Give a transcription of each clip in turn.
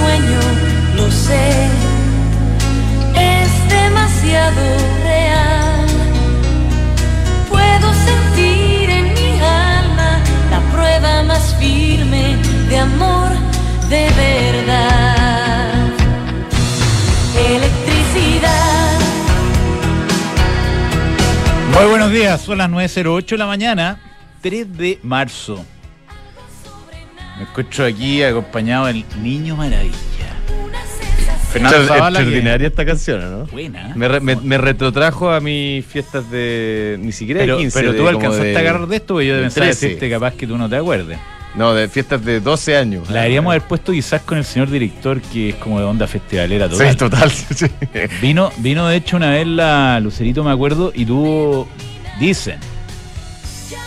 sueño, lo sé, es demasiado real. Puedo sentir en mi alma la prueba más firme de amor de verdad. Electricidad. Muy buenos días, son las 9.08 de la mañana, 3 de marzo. Me encuentro aquí acompañado del Niño Maravilla. Fernando Extra- Zavala, que- extraordinaria esta canción, ¿no? Buena. Me, re- me- me retrotrajo a mis fiestas de. Ni siquiera Pero, de 15. pero tú alcanzaste de- a agarrar de esto, porque yo de pensaba 13. decirte capaz que tú no te acuerdes. No, de fiestas de 12 años. La deberíamos haber puesto quizás con el señor director, que es como de onda festivalera total. Sí, total. sí. Vino, vino de hecho una vez la Lucerito, me acuerdo, y tuvo, dicen,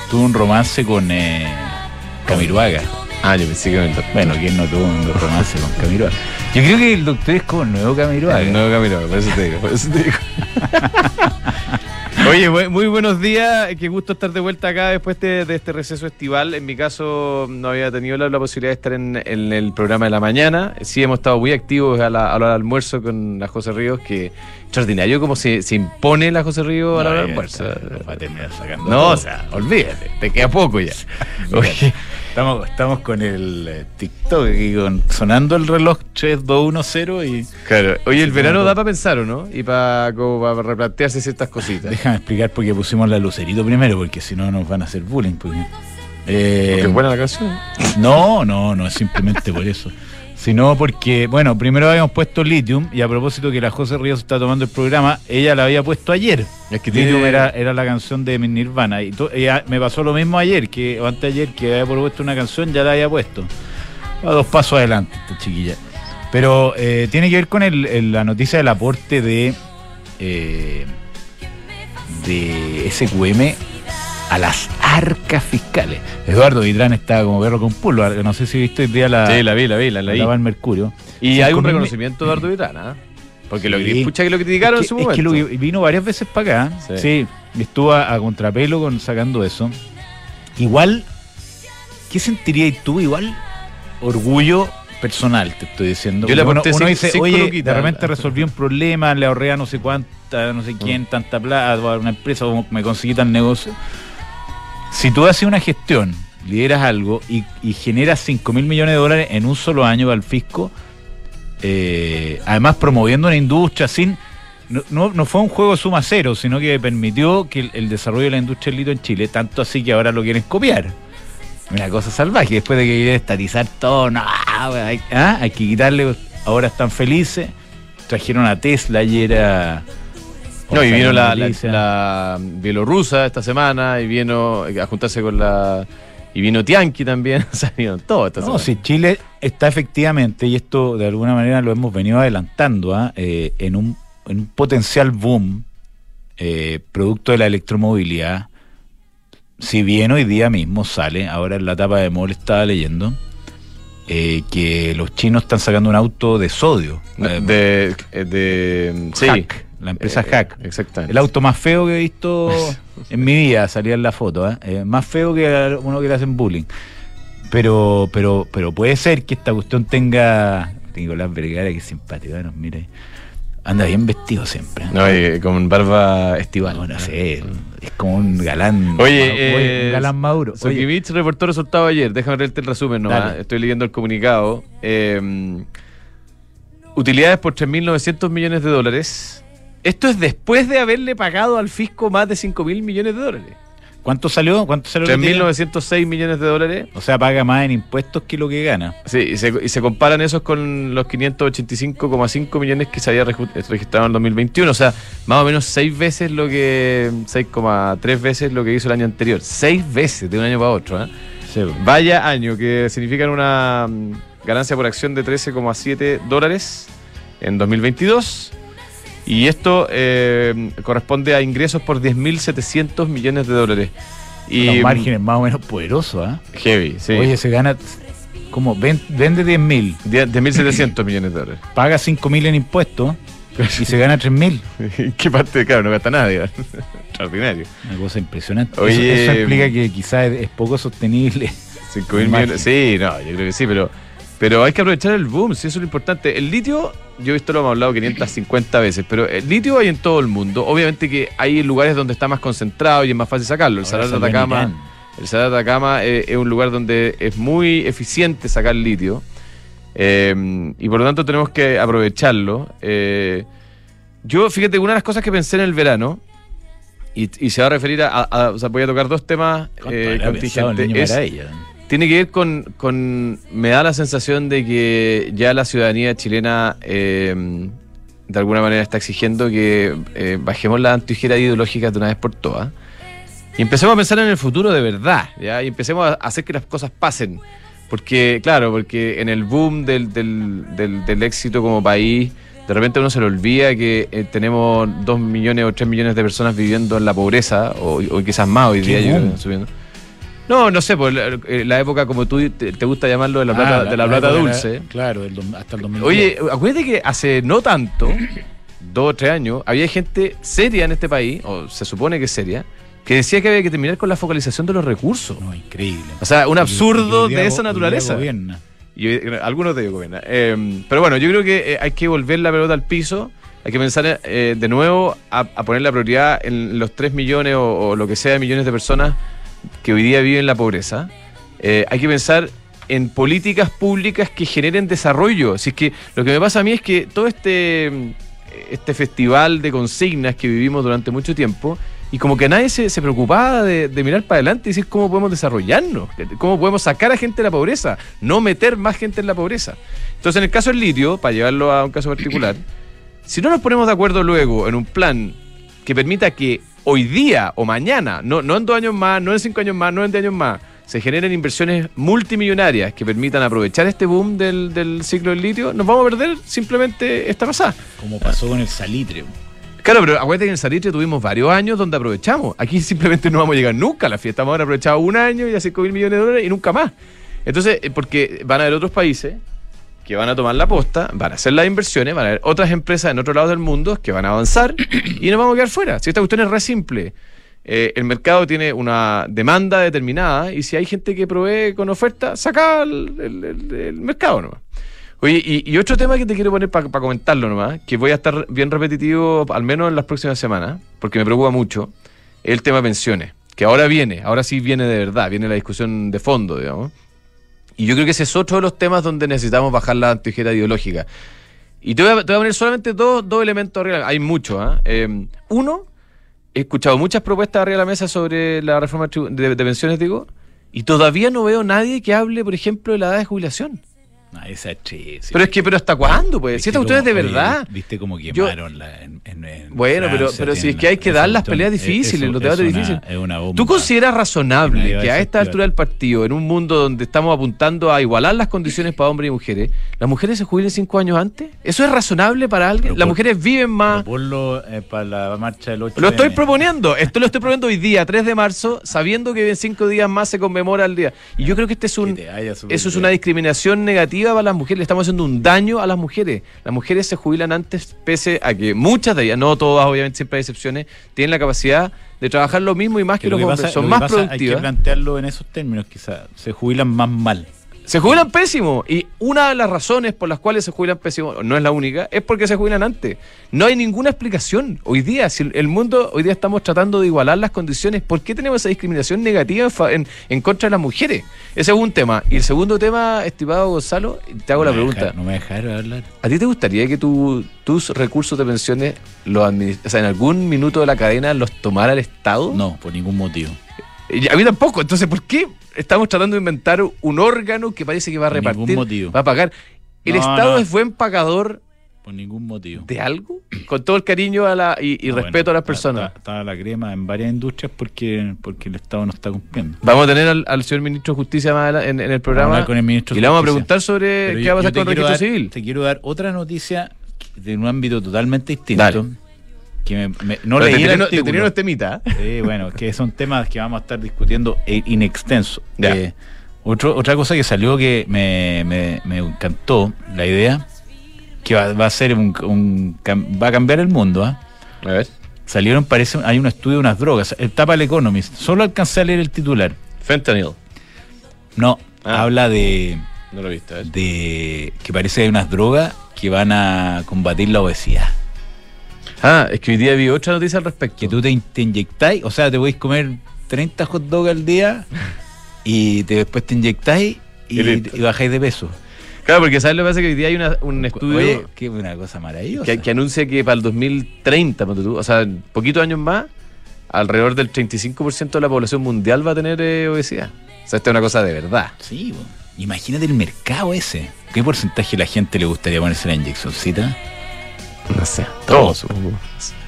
tuvo un romance con eh, Camiruaga. Ah, yo pensé que me Bueno, ¿quién no tuvo un romance con Camiroaga? Yo creo que el doctor es como el nuevo Camiroaga. El nuevo camino, por eso te digo. Por eso te digo. Oye, muy buenos días. Qué gusto estar de vuelta acá después de, de este receso estival. En mi caso, no había tenido la, la posibilidad de estar en, en el programa de la mañana. Sí, hemos estado muy activos a la, a la hora del almuerzo con la José Ríos, que extraordinario como se, se impone la José Ríos a la hora del almuerzo. Va a terminar sacando. No, todo. o sea, olvídate, te queda poco ya. Oye, Estamos, estamos con el eh, TikTok aquí con, sonando el reloj 3210 y claro. Oye, el verano como- da para pensar, ¿o no? Y para replantearse ciertas cositas. déjame explicar por qué pusimos la lucerito primero, porque si no nos van a hacer bullying. porque- Eh, Porque es buena la canción. No, no, no es simplemente por eso. Sino porque, bueno, primero habíamos puesto Lithium y a propósito que la José Ríos está tomando el programa, ella la había puesto ayer. Es que Lithium tiene- era, era la canción de Nirvana. Y to- ella- me pasó lo mismo ayer, que o antes ayer, que había propuesto una canción, ya la había puesto. A dos pasos adelante, esta chiquilla. Pero eh, tiene que ver con el- el- la noticia del aporte de, eh, de SQM a las arcas fiscales. Eduardo Vitrán está como perro con pulo. No sé si viste hoy día la, Sí, la vi, la vi, la la va el Mercurio. Y hay un 5.000 reconocimiento de Eduardo Vitrana. Porque lo Sí. que escucha que lo criticaron es en que, su es que momento. lo que vino varias veces para acá. Sí. Sí. y estuvo a, a contrapelo con sacando eso. Igual, ¿qué sentirías tú? Igual, orgullo personal, te estoy diciendo. Yo le Porque uno, uno dice, oye, de repente resolví un problema, le ahorré a no sé cuánta, no sé quién, tanta plata a una empresa, me conseguí tal negocio. Si tú haces una gestión, lideras algo y, y generas 5 mil millones de dólares en un solo año al fisco, eh, además promoviendo una industria sin... No, fue un juego suma cero, sino que permitió que el, desarrollo de la industria del litio en Chile, tanto así que ahora lo quieren copiar. Una cosa salvaje, después de que quieren estatizar todo, no, hay, ah, hay que quitarle, ahora están felices, trajeron a Tesla ayer a... No, y vino la, la, noticia. la bielorrusa esta semana y vino a juntarse con la. Y vino Tianqui también. O sea, vino todo esta No, semana. si Chile está efectivamente, y esto de alguna manera lo hemos venido adelantando, ¿ah? Eh, en, un, en un potencial boom eh, producto de la electromovilidad, si bien hoy día mismo sale, ahora en la etapa de Mol estaba leyendo, eh, que los chinos están sacando un auto de sodio. De. de sí. Hack, la empresa Eh, Hack. Exactamente. El auto más feo que he visto en mi vida, salía en la foto, ¿eh? Eh, más feo que uno que le hacen bullying. Pero, pero, pero puede ser que esta cuestión tenga. Nicolás Vergara, que es simpático, nos mira. Anda bien vestido siempre. No, y con barba estival. No, no sé, es como un galán. Oye, un galán maduro. Sokivich reportó resultado ayer. Déjame leerte el resumen nomás. Dale. Estoy leyendo el comunicado. Utilidades por 3.900 millones de dólares. Esto es después de haberle pagado al fisco más de 5.000 millones de dólares. ¿Cuánto salió? ¿Cuánto salió? la tira? 3.906 millones de dólares. O sea, paga más en impuestos que lo que gana. Sí, y se, y se comparan esos con los 585,5 millones que se había registrado en el 2021. O sea, más o menos seis veces lo que. 6,3 veces lo que hizo el año anterior. Seis veces de un año para otro. ¿eh? Vaya año, que significan una mm, ganancia por acción de 13,7 dólares en 2022. Y esto eh, corresponde a ingresos por 10.700 millones de dólares. Y, Los márgenes más o menos poderosos, ¿ah? Heavy, sí. Oye, se gana como ven- vende 10 mil, 10 10.700 millones de dólares. paga 5 mil en impuestos y se gana 3 mil. ¿Qué parte? Claro, no gasta nadie. Extraordinario. Una cosa impresionante. Oye, eso, eso implica que quizás es, es poco sostenible. 5 mil El millones. Sí, no, yo creo que sí, pero, Pero hay que aprovechar el boom, sí, eso es lo importante. El litio, yo esto lo hemos hablado 550 veces, pero el litio hay en todo el mundo. Obviamente que hay lugares donde está más concentrado y es más fácil sacarlo. El Salar de Atacama, el Salar de Atacama eh, es un lugar donde es muy eficiente sacar litio. eh, y por lo tanto tenemos que aprovecharlo. Eh, yo, fíjate, una de las cosas que pensé en el verano, y, y se va a referir a, a- o sea, voy a tocar dos temas ¿Cuánto eh, contingentes. Es-? Tiene que ver con, con- Me da la sensación de que ya la ciudadanía chilena eh, de alguna manera está exigiendo que eh, bajemos la antijera ideológica de una vez por todas y empecemos a pensar en el futuro de verdad, ¿ya? Y empecemos a hacer que las cosas pasen. Porque, claro, porque en el boom del, del, del- del éxito como país, de repente uno se le olvida que eh, tenemos dos millones o tres millones de personas viviendo en la pobreza, o, o quizás más hoy ¿Qué día, yo subiendo. No, no sé, por la, eh, la época como tú te, te gusta llamarlo de la plata, Ah, de la plata dulce. era- Claro, dom- hasta el 2010. Oye, acuérdate que hace no tanto, dos o tres años, había gente seria en este país, o se supone que seria, que decía que había que terminar con la focalización de los recursos. No, increíble. O sea, un absurdo de esa naturaleza. gobierna. Y eh, algunos de ellos gobiernan. Eh, pero bueno, yo creo que eh, hay que volver la pelota al piso. Hay que pensar eh, de nuevo a, a poner la prioridad en los 3 millones o, o lo que sea de millones de personas que hoy día viven la pobreza. Eh, hay que pensar en políticas públicas que generen desarrollo. Es que lo que me pasa a mí es que todo este, este festival de consignas que vivimos durante mucho tiempo, y como que nadie se, se preocupaba de, de mirar para adelante y decir cómo podemos desarrollarnos, cómo podemos sacar a gente de la pobreza, no meter más gente en la pobreza. Entonces, en el caso del litio, para llevarlo a un caso particular, si no nos ponemos de acuerdo luego en un plan que permita que hoy día o mañana, no, no en dos años más, no en cinco años más, no en diez años más, se generen inversiones multimillonarias que permitan aprovechar este boom del, del ciclo del litio, nos vamos a perder simplemente esta pasada. Como pasó con el salitre. Claro, pero acuérdate que en Salitre tuvimos varios años donde aprovechamos. Aquí simplemente no vamos a llegar nunca a la fiesta. Vamos a haber aprovechado un año y a 5 mil millones de dólares y nunca más. Entonces, eh, porque van a haber otros países que van a tomar la posta, van a hacer las inversiones, van a haber otras empresas en otros lados del mundo que van a avanzar y nos vamos a quedar fuera. Si esta cuestión es re simple. Eh, el mercado tiene una demanda determinada y si hay gente que provee con oferta, saca el, el- el- el mercado nomás. Oye, y, y otro tema que te quiero poner para comentarlo nomás, que voy a estar bien repetitivo al menos en las próximas semanas, porque me preocupa mucho, es el tema de pensiones, que ahora viene, ahora sí viene de verdad, viene la discusión de fondo, digamos. Y yo creo que ese es otro de los temas donde necesitamos bajar la antijera ideológica. Y te voy a, poner solamente dos, dos elementos la- Hay muchos. ¿ah? Eh, uno, he escuchado muchas propuestas arriba de la mesa sobre la reforma de pensiones, digo, y todavía no veo nadie que hable, por ejemplo, de la edad de jubilación. Esa es Pero es que, pero ¿hasta cuándo? Pues, si ¿Viste esta cuestión es de verdad. ¿Viste cómo Yo- quemaron la, en, en- en Bueno, pero- Francia, pero si es que hay que dar las peleas Es- difíciles, es- los es debates difíciles. ¿Tú consideras razonable que a esta altura del partido, en un mundo donde estamos apuntando a igualar las condiciones para hombres y mujeres, las mujeres se jubilen cinco años antes? ¿Eso es razonable para alguien? Pero las por- mujeres viven más. Ponlo eh, para la marcha del 8 Lo estoy proponiendo, esto lo estoy proponiendo hoy día, 3 de marzo, sabiendo que en cinco días más se conmemora el día. Y yo creo que este es un, eso es una discriminación negativa para las mujeres, le estamos haciendo un daño a las mujeres. Las mujeres se jubilan antes, pese a que muchas de ellas, no todas, obviamente siempre hay excepciones, tienen la capacidad de trabajar lo mismo y más que, Que lo los que hombres, pasa- son lo más pasa, Hay que productivas. plantearlo en esos términos, quizás. Se jubilan más mal. Se jubilan pésimo. Y una de las razones por las cuales se jubilan pésimo, no es la única, es porque se jubilan antes. No hay ninguna explicación. Hoy día, si el mundo, hoy día estamos tratando de igualar las condiciones, ¿por qué tenemos esa discriminación negativa en, en- contra de las mujeres? Ese es un tema. Y el segundo tema, estimado Gonzalo, te hago No la pregunta. dejar- no me dejaron hablar. ¿A ti te gustaría que tu- tus recursos de pensiones, los o sea, en algún minuto de la cadena, los tomara el Estado? No, por ningún motivo. A mí tampoco. Entonces, ¿por qué estamos tratando de inventar un órgano que parece que va a Por ningún repartir, motivo. va a pagar? ¿El No, Estado no. es buen pagador Por ningún motivo. de algo? Con todo el cariño a la, y, y No, respeto bueno, a las personas. Está, está la crema en varias industrias porque, porque el Estado no está cumpliendo. Vamos a tener al, al señor ministro de Justicia más en, en el programa hablar con el ministro y le vamos a preguntar sobre Pero qué yo- va a pasar con el registro dar- civil. Te quiero dar otra noticia de un ámbito totalmente distinto. Dale. Que me- me- no Pero leí te el te unos temitas. ¿eh? Bueno, que son temas que vamos a estar discutiendo e- in extenso. Eh, otro, otra cosa que salió que me, me- me encantó, la idea, que va, va a ser un, un va a cambiar el mundo. ¿ah? A ver. Salieron, parece, hay un estudio de unas drogas, el tapa el Economist, solo alcancé a leer el titular. Fentanyl. No, Ah. habla de No lo he visto, ¿eh? de que parece que hay unas drogas que van a combatir la obesidad. Ah, es que hoy día vi otra noticia al respecto. Que tú te, in- te inyectáis, o sea, te podéis comer 30 hot dogs al día y te- después te inyectáis y, Y bajáis de peso. Claro, porque ¿sabes lo que pasa? Que hoy día hay una- un estudio Oye, qué una cosa maravillosa. que, que anuncia que para el 2030, ponte tú, o sea, poquitos años más, alrededor del 35% de la población mundial va a tener eh, obesidad. O sea, esta es una cosa de verdad. Sí, bo. imagínate el mercado ese. ¿Qué porcentaje de la gente le gustaría ponerse la inyeccióncita? No sé. Todos. supongo.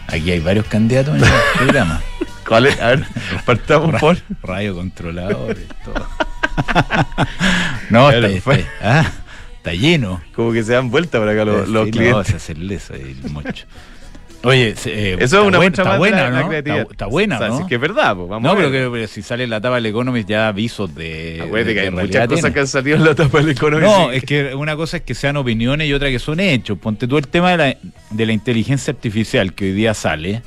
Aquí hay varios candidatos en el programa. ¿Cuál es? A ver, partamos por. Radio controlador y todo. no, está, fue. está- ah, está lleno. Como que se dan vuelta por acá los, los no, clientes. vamos a hacerle eso el mocho. Oye, eh, Eso es una buen- muestra está buena, ¿no? Está, está buena, O sea, ¿no? sí que es verdad, pues, vamos no, a pero, ver. que, pero si sale en la tapa del Economist ya avisos de. Acuérdate de que hay muchas cosas tiene. que han salido en la tapa del Economist. No, es que una cosa es que sean opiniones y otra que son hechos. Ponte tú el tema de la, de la inteligencia artificial que hoy día sale.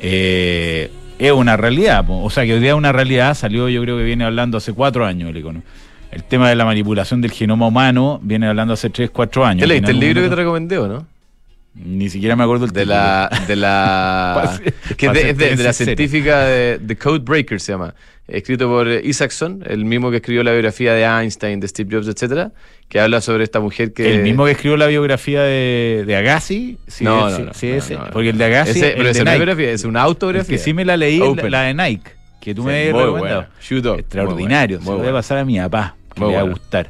eh, es una realidad. po. O sea, que hoy día es una realidad. Salió, yo creo que viene hablando hace cuatro años el Economist. El tema de la manipulación del genoma humano viene hablando hace tres, cuatro años. ¿Te leíste el libro que te recomendé o no? Ni siquiera me acuerdo el De título. la. De la que de, es de- de la científica de The Code Breaker se llama. Escrito por Isaacson, el mismo que escribió la biografía de Einstein, de Steve Jobs, etcétera, que habla sobre esta mujer que. El mismo que escribió la biografía de, de Agassi. Sí, No, es- no, no, sí, no. Porque el de Agassi. Ese- el pero de es Nike. biografía, es una autobiografía. que sí me la leí, la, de Nike, que tú Sí, me recomendado. Extraordinario, muy se lo voy a pasar a mi papá, que Muy le va a gustar.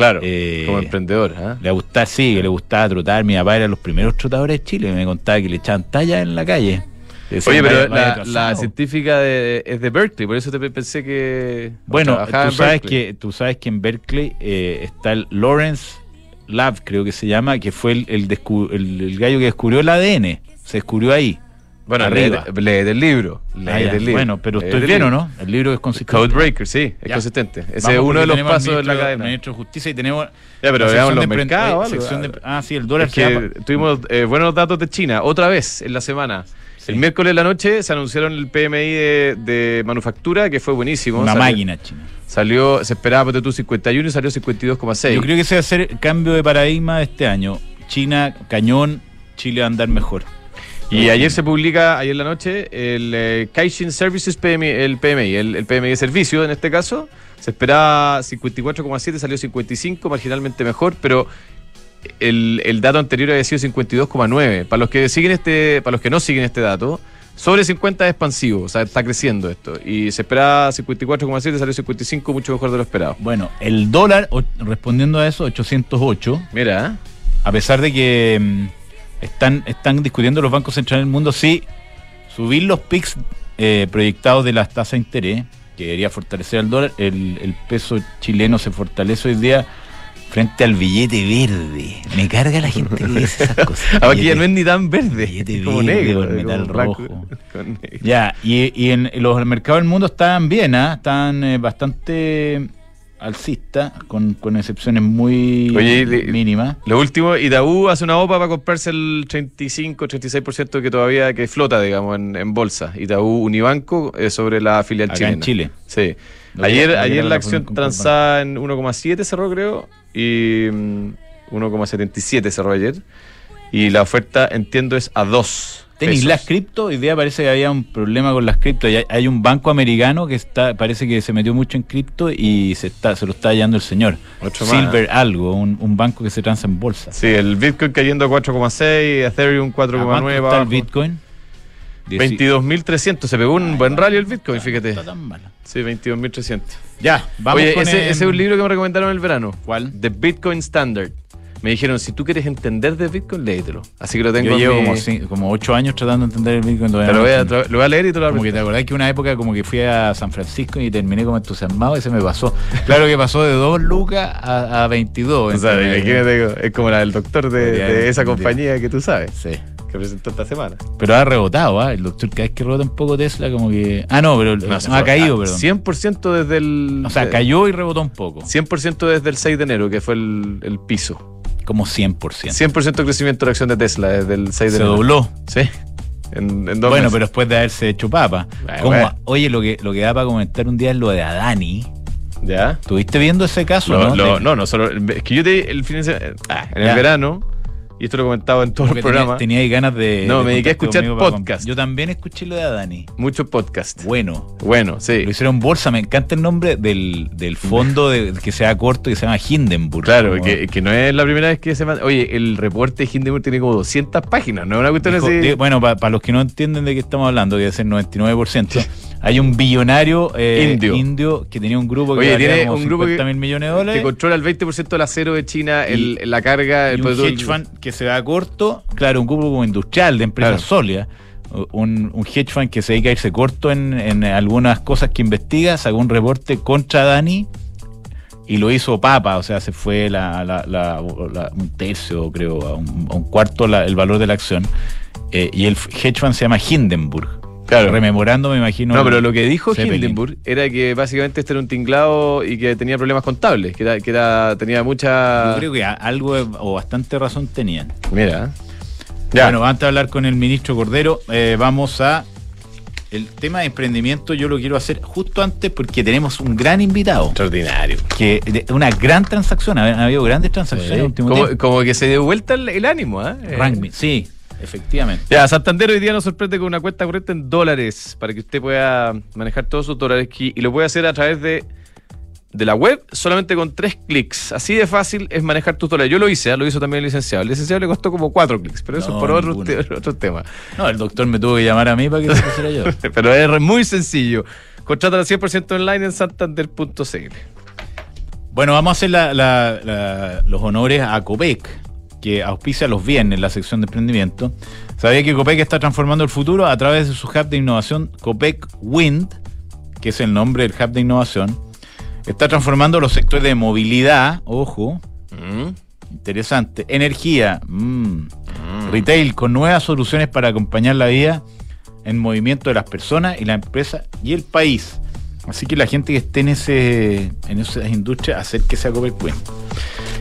Claro, Eh, como emprendedor. ¿ah? Le va a gustar, sí, que le gustaba trotar. Mi papá era los primeros trotadores de Chile, me contaba que le echaban talla en la calle. Decían, Oye, pero "Vaya- vaya la, atrasado". la científica de- es de Berkeley, por eso te pe- pensé que. Bueno, tú sabes, que, tú sabes que en Berkeley eh, está el Lawrence Lab, creo que se llama, que fue el, el- el gallo que descubrió el ADN. Se descubrió ahí. Bueno, arriba. lee, lee del libro. Lee Ah, del libro. Bueno, pero estoy bien, ¿o libro. no? El libro es consistente. Code Breaker, sí, es Ya. consistente. Ese Vamos, es uno de los pasos de la ministro- cadena. Ministro de Justicia y tenemos. Ya, pero veamos los mercados, sección de- ah, sí, el dólar Es que tuvimos eh, buenos datos de China, otra vez en la semana. Sí. El miércoles de la noche se anunciaron el PMI de, de manufactura, que fue buenísimo. Una Salió- máquina china. Salió, se esperaba, tú, 51 y salió 52,6. Yo creo que ese va a ser el cambio de paradigma de este año. China, cañón, Chile va a andar mejor. Y ayer se publica, ayer en la noche, el eh, Caixin Services PMI, el PMI, el, el PMI de servicio en este caso. Se esperaba 54,7, salió 55, marginalmente mejor, pero el, el dato anterior había sido 52,9. Para los que siguen este, para los que no siguen este dato, sobre 50 es expansivo, o sea, está creciendo esto. Y se esperaba 54,7, salió 55, mucho mejor de lo esperado. Bueno, el dólar, respondiendo a eso, 808. Mira, a pesar de que mm, están, están discutiendo los bancos centrales del mundo si subir los PICs eh, proyectados de las tasas de interés, que debería fortalecer al dólar, el, el peso chileno se fortalece hoy día frente al billete verde. Me carga la gente que dice esas cosas. Ahora aquí ya no es ni tan verde, billete como verde negro. con metal como blanco rojo. con negro. Ya, y, y en los mercados del mundo están bien, ¿ah? están eh, bastante alcistas, con, con excepciones muy Oye, mínimas. Lo último, Itaú hace una OPA para comprarse el 35, 36% que todavía que flota, digamos, en, en bolsa. Itaú Unibanco eh, sobre la filial Acá chilena. en Chile. Sí. Lo ayer ayer la la acción transada en 1,7 cerró, creo, y mm, 1,77 cerró ayer. Y la oferta, entiendo, es a 2. Tenis, las cripto, hoy día parece que había un problema con las cripto. Hay, hay un banco americano que está, parece que se metió mucho en cripto y se está, se lo está hallando el señor. Más. Silver algo, un, un banco que se transa en bolsa. Sí, el Bitcoin cayendo a 4,6, Ethereum ¿A cuánto 4,9. está el. Bitcoin? 22.300. Se pegó un Ay, buen rally el Bitcoin, está- fíjate. no está tan mal. Sí, 22.300. Ya, vamos Oye, con ese, el- ese es un libro que me recomendaron en el verano. ¿Cuál? The Bitcoin Standard. Me dijeron, si tú quieres entender de Bitcoin, léetelo. Así que lo tengo Yo llevo mi- como, cin- como ocho años tratando de entender el Bitcoin. Te lo no voy, a, entiendo. tra- lo voy a leer y te lo Como que te acordás que una época como que fui a San Francisco y terminé como entusiasmado y se me pasó. Claro que pasó de 2 lucas a, a 22. O sea, imagínate, es como la del doctor de, esa compañía que tú sabes, Sí. que presentó esta semana. Pero ha rebotado, ¿ah? El doctor cada vez que rebota un poco Tesla como que... Ah, no, pero no, ha caído, perdón. 100% desde el... O sea, cayó y rebotó un poco. 100% desde el 6 de enero, que fue el, el piso. Como 100%. 100% crecimiento de la acción de Tesla desde el 6 de Se enero. dobló. Sí. En, en dos Bueno, meses. pero después de haberse hecho papa. Como- bueno. Oye, lo que, lo que da para comentar un día es lo de Adani. ¿Ya? ¿Estuviste viendo ese caso? Lo- no, lo- no, no, solo. Es que yo te. El fin de semana- ah, en Ya. el verano, y esto lo he comentado en todos porque los programas, tenía, tenía ahí ganas de. No, de me dediqué a escuchar podcast. Yo también escuché lo de Adani. muchos podcasts. Bueno. Bueno, sí. Lo hicieron bolsa, me encanta el nombre del, del fondo de, que sea corto y se llama Hindenburg. Claro, Como- que, que no es la primera vez que se manda. Oye, el reporte de Hindenburg tiene como 200 páginas, ¿no? es Una cuestión Dijo- así. bueno, para los que no entienden de qué estamos hablando, que es el 99%, hay un billonario eh, Indio. que tenía un grupo que Oye, tiene como un grupo 50 que- mil millones de que dólares. controla el 20% del acero de China, Y- el- la carga, y el un producto- hedge fund que se va corto, claro, un grupo como industrial de empresas Claro. sólidas. Un, un hedge fund que se dedica a irse corto en, en algunas cosas que investiga, sacó un reporte contra Dani y lo hizo papa, o sea, se fue la, la- la- un tercio, creo, a un, a un cuarto la- el valor de la acción. Eh, y el hedge fund se llama Hindenburg. Claro. Rememorando, me imagino. No, pero lo que dijo Zeppelin. Hindenburg era que básicamente este era un tinglado y que tenía problemas contables, que era, que era tenía mucha. Yo creo que algo o bastante razón tenían. Mira. Ya. Bueno, antes de hablar con el ministro Cordero, eh, vamos a. El tema de emprendimiento yo lo quiero hacer justo antes porque tenemos un gran invitado. Extraordinario. Que de- una gran transacción, ha, ha habido grandes transacciones en el último Como, tiempo. como que se dio vuelta el, el ánimo. Eh, Rangmi, sí, efectivamente. Ya, Santander hoy día nos sorprende con una cuenta corriente en dólares para que usted pueda manejar todos sus dólares aquí y lo puede hacer a través de, de la web solamente con tres clics. Así de fácil es manejar tus dólares. Yo lo hice, ¿ah? lo hizo también el licenciado. El licenciado le costó como cuatro clics, pero eso es por otro, ninguno. te- otro tema. No, el doctor me tuvo que llamar a mí para que se pusiera yo. Pero es muy sencillo. Contrátalo 100% online en santander.cl. Bueno, vamos a hacer la- la- la- los honores a Copec, que auspicia los viernes en la sección de emprendimiento. Sabía que Copec está transformando el futuro a través de su hub de innovación Copec Wind, que es el nombre del hub de innovación. Está transformando los sectores de movilidad, ojo, interesante, energía, mm, retail, con nuevas soluciones para acompañar la vida en movimiento de las personas y la empresa y el país. Así que la gente que esté en ese en esas industrias, acérquese a Copec Wind.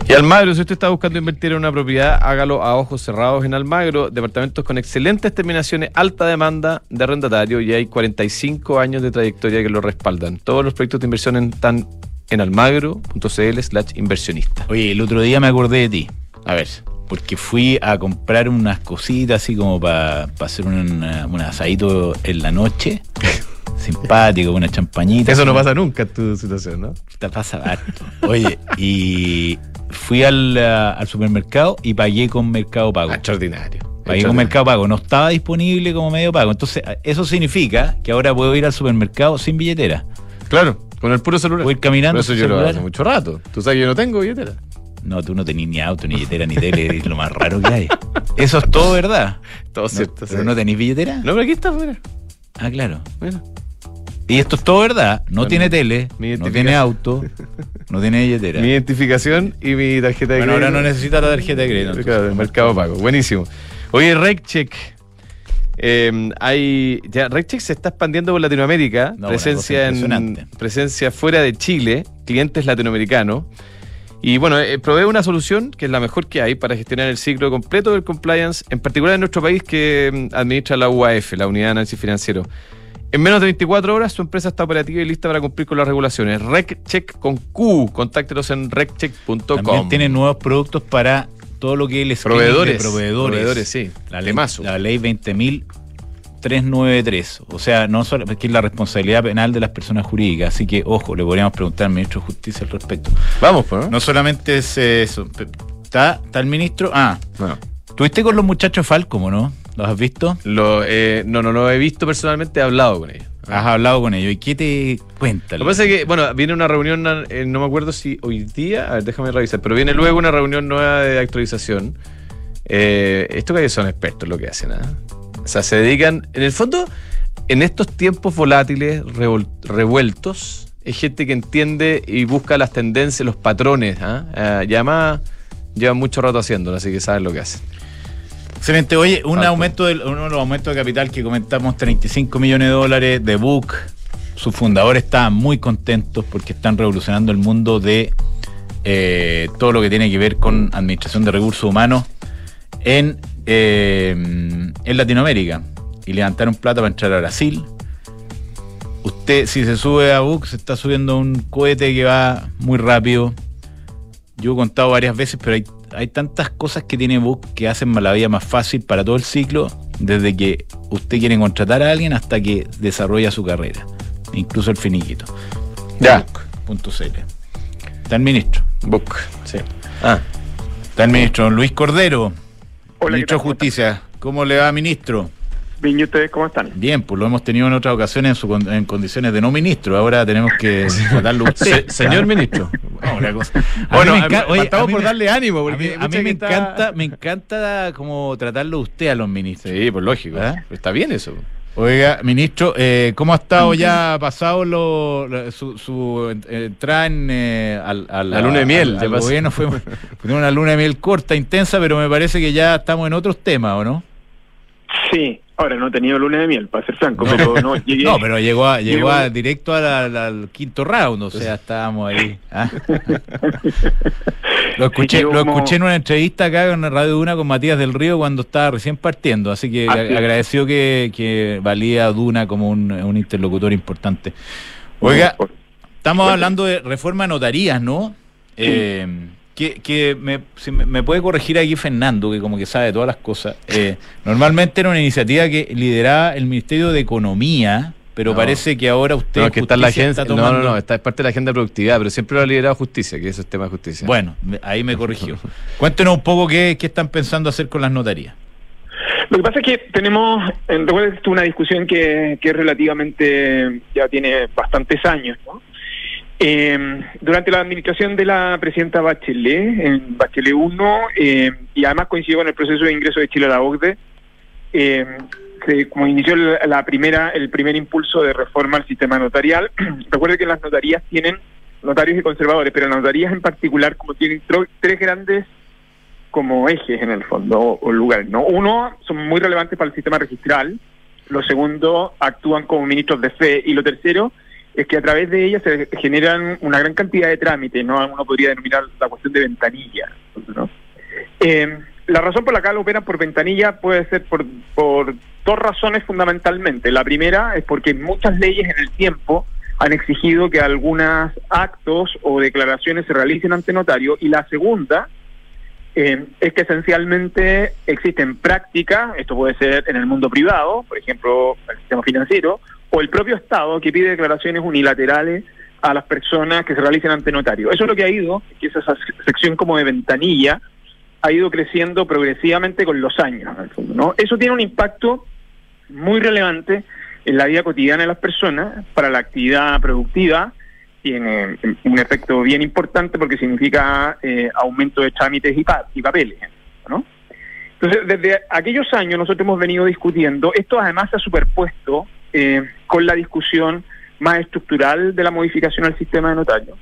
Y Almagro, si usted está buscando invertir en una propiedad, hágalo a ojos cerrados en Almagro. Departamentos con excelentes terminaciones, alta demanda de arrendatario y hay 45 años de trayectoria que lo respaldan. Todos los proyectos de inversión están en almagro.cl slash inversionista. Oye, el otro día me acordé de ti, A ver. porque fui a comprar unas cositas así como para hacer un, un asadito en la noche. Simpático, una champañita. Eso no pasa nunca en tu situación, ¿no? Te pasa harto. Oye, y fui al, al supermercado y pagué con Mercado Pago. Extraordinario. Pagué con Mercado Pago. No estaba disponible como medio pago. Entonces, eso significa que ahora puedo ir al supermercado sin billetera. Claro, con el puro celular. Ir caminando eso yo lo hago hace mucho rato. Tú sabes que yo no tengo billetera. No, tú no tenés ni auto, ni billetera, ni tele. Es lo más raro que hay. Eso es todo verdad. Todo No, cierto. ¿Pero sí. no tenés billetera? No, pero aquí está, mira. Ah, claro. Mira. Y esto es todo verdad. No Bueno, tiene tele, no tiene auto, no tiene billetera. Mi identificación y mi tarjeta de Bueno, ahora no crédito. necesita la tarjeta de crédito. Claro, mercado pago. Buenísimo. Oye, RecCheck. Eh, hay ya RecCheck se está expandiendo por Latinoamérica, No, presencia en presencia fuera de Chile, clientes latinoamericanos. Y bueno, eh, provee una solución que es la mejor que hay para gestionar el ciclo completo del compliance, en particular en nuestro país que mm, administra la UAF, la Unidad de Análisis Financiero. En menos de 24 horas su empresa está operativa y lista para cumplir con las regulaciones. RecCheck con Q. Contáctelos en reccheck.com. También tiene nuevos productos para todo lo que es el screening Proveedores. de proveedores. Proveedores, sí. La ley, la ley 20.393. O sea, no solo que es la responsabilidad penal de las personas jurídicas. Así que, ojo, le podríamos preguntar al ministro de Justicia al respecto. Vamos, pues, ¿no? No solamente es eso. ¿Está, está el ministro? Ah, Bueno. ¿tuviste con los muchachos Falcom, no? ¿Los has visto? Lo, eh, no, no lo he visto personalmente, he hablado con ellos. Has hablado con ellos. ¿Y qué te cuentan? Lo que pasa es que, bueno, viene una reunión, eh, no me acuerdo si hoy día, a ver, déjame revisar, pero viene luego una reunión nueva de actualización. Eh, esto que son expertos lo que hacen, ¿ah? O sea, se dedican, en el fondo, en estos tiempos volátiles, revueltos, es gente que entiende y busca las tendencias, los patrones, ¿ah? Eh, y además llevan mucho rato haciéndolo, así que saben lo que hacen. Excelente. Oye, un Alto. aumento del, uno de los aumentos de capital que comentamos, 35 millones de dólares de Book. Sus fundadores estaban muy contentos porque están revolucionando el mundo de eh, todo lo que tiene que ver con administración de recursos humanos en, eh, en Latinoamérica. Y levantaron plata para entrar a Brasil. Usted Usted, si se sube a Book, se está subiendo un cohete que va muy rápido. Yo he contado varias veces, pero hay, hay tantas cosas que tiene Book que hacen la vida más fácil para todo el ciclo, desde que usted quiere contratar a alguien hasta que desarrolla su carrera, incluso el finiquito. Ya. Book.cl. Está el ministro. Book, sí. Ah, Está el ministro Luis Cordero. Hola, ministro de. Justicia. ¿Cómo le va, ministro? Bien, ¿y ustedes cómo están? Bien, pues lo hemos tenido en otras ocasiones en, su con- en condiciones de no ministro. Ahora tenemos que tratarlo usted. se- señor ministro. No, cosa. Bueno, oye, mí por me- darle ánimo, A porque mí, a mí me encanta, me encanta como tratarlo usted a los ministros. Sí, pues lógico. ¿Ah? Está bien eso. Oiga, ministro, eh, ¿cómo ha estado ya pasado lo, lo- su, su entrada en, eh, al, al- La luna de miel, al- al gobierno? Fue, fue una luna de miel corta, intensa, pero me parece que ya estamos en otros temas, ¿o no? Sí, ahora no he tenido luna de miel, para ser franco, No. pero no llegué. No, pero llegó, a, llegó Llegó- a- directo a la- la- al quinto round, o sea, estábamos ahí. ¿ah? lo escuché, lo como- escuché en una entrevista acá en Radio Duna con Matías del Río cuando estaba recién partiendo, así que Así agradeció que, que valía Duna como un, un interlocutor importante. Oiga, estamos hablando de reforma de notarías, ¿no? Eh, que que me, si me, puede corregir aquí Fernando, que como que sabe todas las cosas. Eh, normalmente era una iniciativa que lideraba el Ministerio de Economía, pero No. parece que ahora usted No, es que está en la agencia. está No, no, no, está es parte de la agenda de productividad, pero siempre lo ha liderado justicia, que eso es tema de justicia. Bueno, ahí me corrigió. Cuéntenos un poco qué, qué están pensando hacer con las notarías. Lo que pasa es que tenemos, en recuerda que esto es una discusión que, que relativamente ya tiene bastantes años, ¿no? Eh, durante la administración de la presidenta Bachelet, en Bachelet 1, eh, y además coincidió con el proceso de ingreso de Chile a la OCDE, eh, se, como inició la, primera, el primer impulso de reforma al sistema notarial. Recuerde que las notarías tienen notarios y conservadores, pero las notarías en particular como tienen tres grandes como ejes en el fondo o, o lugares. ¿no? Uno, son muy relevantes para el sistema registral. Lo segundo, actúan como ministros de fe. Y lo tercero, es que a través de ellas se generan una gran cantidad de trámites, ¿no? Uno podría denominar la cuestión de ventanilla. Eh, la razón por la cual operan por ventanilla puede ser por, por dos razones fundamentalmente. La primera es porque muchas leyes en el tiempo han exigido que algunos actos o declaraciones se realicen ante notario y la segunda eh, es que esencialmente existen prácticas, esto puede ser en el mundo privado, por ejemplo, el sistema financiero, o el propio Estado que pide declaraciones unilaterales a las personas que se realicen ante notario. Eso es lo que ha ido, que es esa sección como de ventanilla, ha ido creciendo progresivamente con los años, ¿no? Eso tiene un impacto muy relevante en la vida cotidiana de las personas, para la actividad productiva, tiene eh, un efecto bien importante porque significa eh, aumento de trámites y, pa- y papeles, ¿no? Entonces, desde aquellos años nosotros hemos venido discutiendo, esto además se ha superpuesto eh, con la discusión más estructural de la modificación al sistema de notario,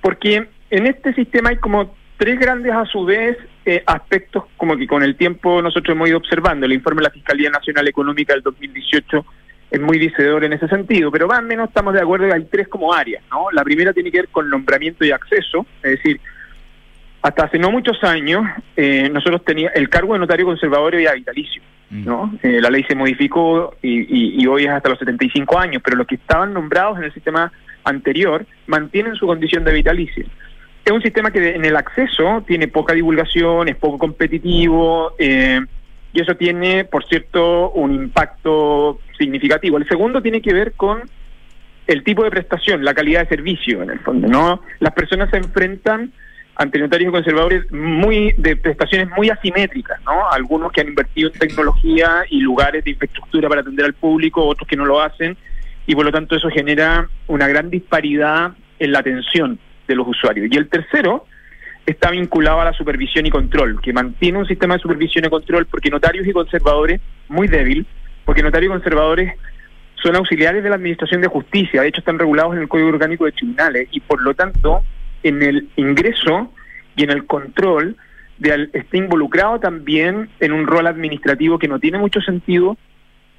porque en este sistema hay como tres grandes a su vez eh, aspectos como que con el tiempo nosotros hemos ido observando. El informe de la Fiscalía Nacional Económica del 2018 es muy disedor en ese sentido, pero más o menos estamos de acuerdo que hay tres como áreas, ¿no? La primera tiene que ver con nombramiento y acceso, es decir, hasta hace no muchos años eh, nosotros teníamos el cargo de notario conservador era vitalicio, ¿no? Eh, la ley se modificó y, hoy es hasta los 75 años, pero los que estaban nombrados en el sistema anterior mantienen su condición de vitalicio. Es un sistema que en el acceso tiene poca divulgación, es poco competitivo, eh, y eso tiene, por cierto, un impacto significativo. El segundo tiene que ver con el tipo de prestación, la calidad de servicio, en el fondo, ¿no? Las personas se enfrentan ante notarios conservadores muy de prestaciones muy asimétricas, ¿no? Algunos que han invertido en tecnología y lugares de infraestructura para atender al público, otros que no lo hacen, y por lo tanto eso genera una gran disparidad en la atención de los usuarios. Y el tercero está vinculado a la supervisión y control, que mantiene un sistema de supervisión y control porque notarios y conservadores muy débil, porque notarios y conservadores son auxiliares de la Administración de Justicia, de hecho están regulados en el Código Orgánico de Tribunales y por lo tanto en el ingreso y en el control de al- está involucrado también en un rol administrativo que no tiene mucho sentido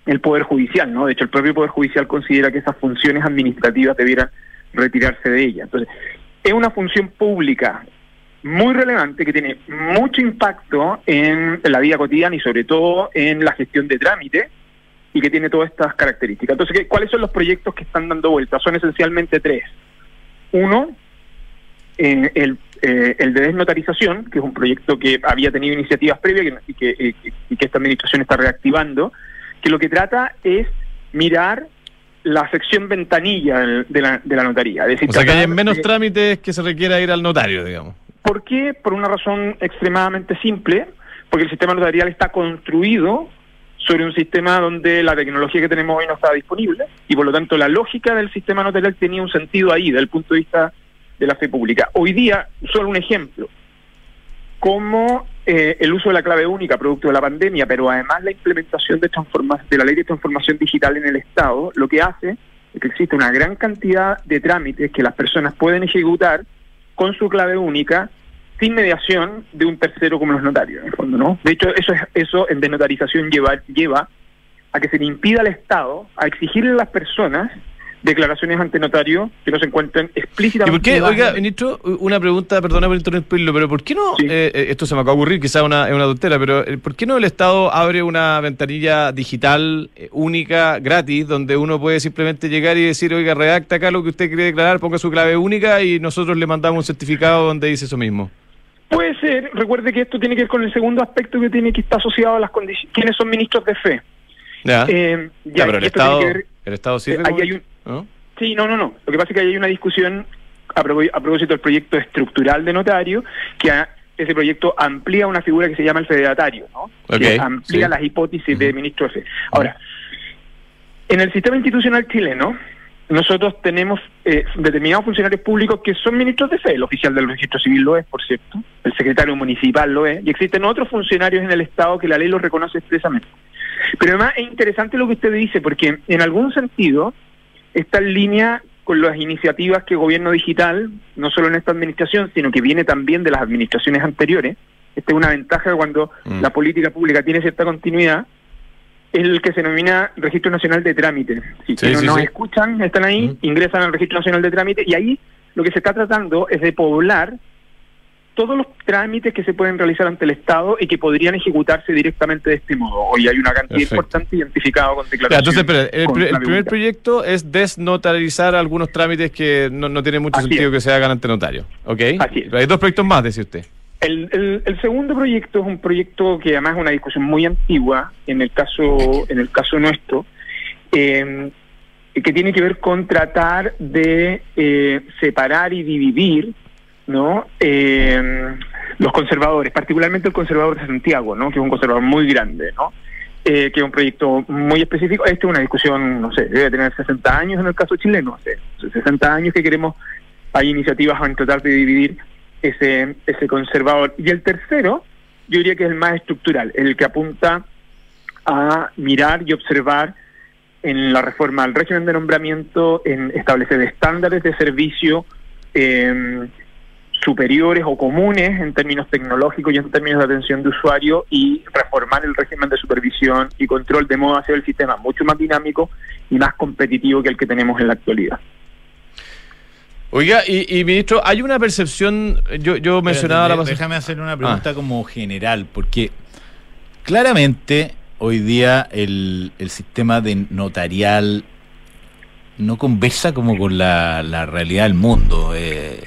el Poder Judicial, ¿no? De hecho el propio Poder Judicial considera que esas funciones administrativas debieran retirarse de ella. Entonces, es una función pública muy relevante que tiene mucho impacto en la vida cotidiana y sobre todo en la gestión de trámites y que tiene todas estas características. Entonces, ¿qué- ¿cuáles son los proyectos que están dando vuelta? Son esencialmente tres. Uno, eh, el, eh, el de desnotarización, que es un proyecto que había tenido iniciativas previas que- y, que, eh, y que esta administración está reactivando, que lo que trata es mirar la sección ventanilla de la, de la notaría. Es decir, O sea que hay menos trámites que se requiera ir al notario, digamos. ¿Por qué? Por una razón extremadamente simple, porque el sistema notarial está construido sobre un sistema donde la tecnología que tenemos hoy no está disponible y por lo tanto la lógica del sistema notarial tenía un sentido ahí desde el punto de vista de la fe pública. Hoy día, solo un ejemplo, como eh, el uso de la clave única producto de la pandemia, pero además la implementación de, de la ley de transformación digital en el Estado, lo que hace es que existe una gran cantidad de trámites que las personas pueden ejecutar con su clave única sin mediación de un tercero como los notarios, en el fondo, ¿no? De hecho, eso es, eso en desnotarización lleva, lleva a que se le impida al Estado a exigirle a las personas declaraciones ante notario que no se encuentren ¿Y explícitamente por qué, oiga, ministro, una pregunta, perdona por interrumpirlo, pero ¿por qué no, Sí. eh, eh, esto se me acaba de ocurrir, quizás una, es una tontera, pero eh, ¿por qué no el Estado abre una ventanilla digital eh, única, gratis, donde uno puede simplemente llegar y decir, oiga, redacta acá lo que usted quiere declarar, ponga su clave única y nosotros le mandamos un certificado donde dice eso mismo? Puede ser, recuerde que esto tiene que ver con el segundo aspecto que tiene que estar asociado a las condiciones. ¿Quiénes son ministros de fe? ¿Ya? Eh, Ya, ya, pero el y Estado, ver- el Estado sirve. ahí como- hay un- ¿no? Sí, no, no, no. Lo que pasa es que hay una discusión a, propósito del proyecto estructural de notario, que a- ese proyecto amplía una figura que se llama el federatario, ¿no? Que amplía sí. las hipótesis de Ujú. ministro de fe. Ahora, en el sistema institucional chileno, nosotros tenemos eh, determinados funcionarios públicos que son ministros de fe. El oficial del registro civil lo es, por cierto. El secretario municipal lo es. Y existen otros funcionarios en el Estado que la ley los reconoce expresamente. Pero además es interesante lo que usted dice, porque en algún sentido está en línea con las iniciativas que Gobierno Digital, no solo en esta administración, sino que viene también de las administraciones anteriores. Esta es una ventaja cuando Mm. la política pública tiene cierta continuidad, es el que se denomina Registro Nacional de Trámites. Si Sí, sí, nos sí. escuchan, están ahí, Mm. ingresan al Registro Nacional de Trámites y ahí lo que se está tratando es de poblar todos los trámites que se pueden realizar ante el Estado y que podrían ejecutarse directamente de este modo. Hoy hay una cantidad Perfecto. importante identificada con Ya, declaración. entonces, espera, el, con primer proyecto es desnotarizar algunos trámites que no, no tiene mucho Así sentido es. que se hagan ante notario. ¿Ok? Así es. Hay dos proyectos más, decía usted. El, el- el segundo proyecto es un proyecto que además es una discusión muy antigua en el caso en el caso nuestro, eh, que tiene que ver con tratar de eh, separar y dividir, ¿no? Eh, los conservadores, particularmente el conservador de Santiago, ¿no? Que es un conservador muy grande, ¿no? Eh, que es un proyecto muy específico. Esta es una discusión, no sé, debe tener 60 años en el caso chileno, no sé, 60 años que queremos, hay iniciativas en tratar de dividir ese, ese conservador. Y el tercero, yo diría que es el más estructural, el que apunta a mirar y observar en la reforma al régimen de nombramiento, en establecer estándares de servicio eh, superiores o comunes en términos tecnológicos y en términos de atención de usuario y reformar el régimen de supervisión y control de modo a hacer el sistema mucho más dinámico y más competitivo que el que tenemos en la actualidad. Oiga, y, y, ministro, hay una percepción, yo, yo mencionaba la pasada- Déjame hacer una pregunta como general, porque claramente hoy día el, el sistema de notarial no conversa como con la, la realidad del mundo. eh.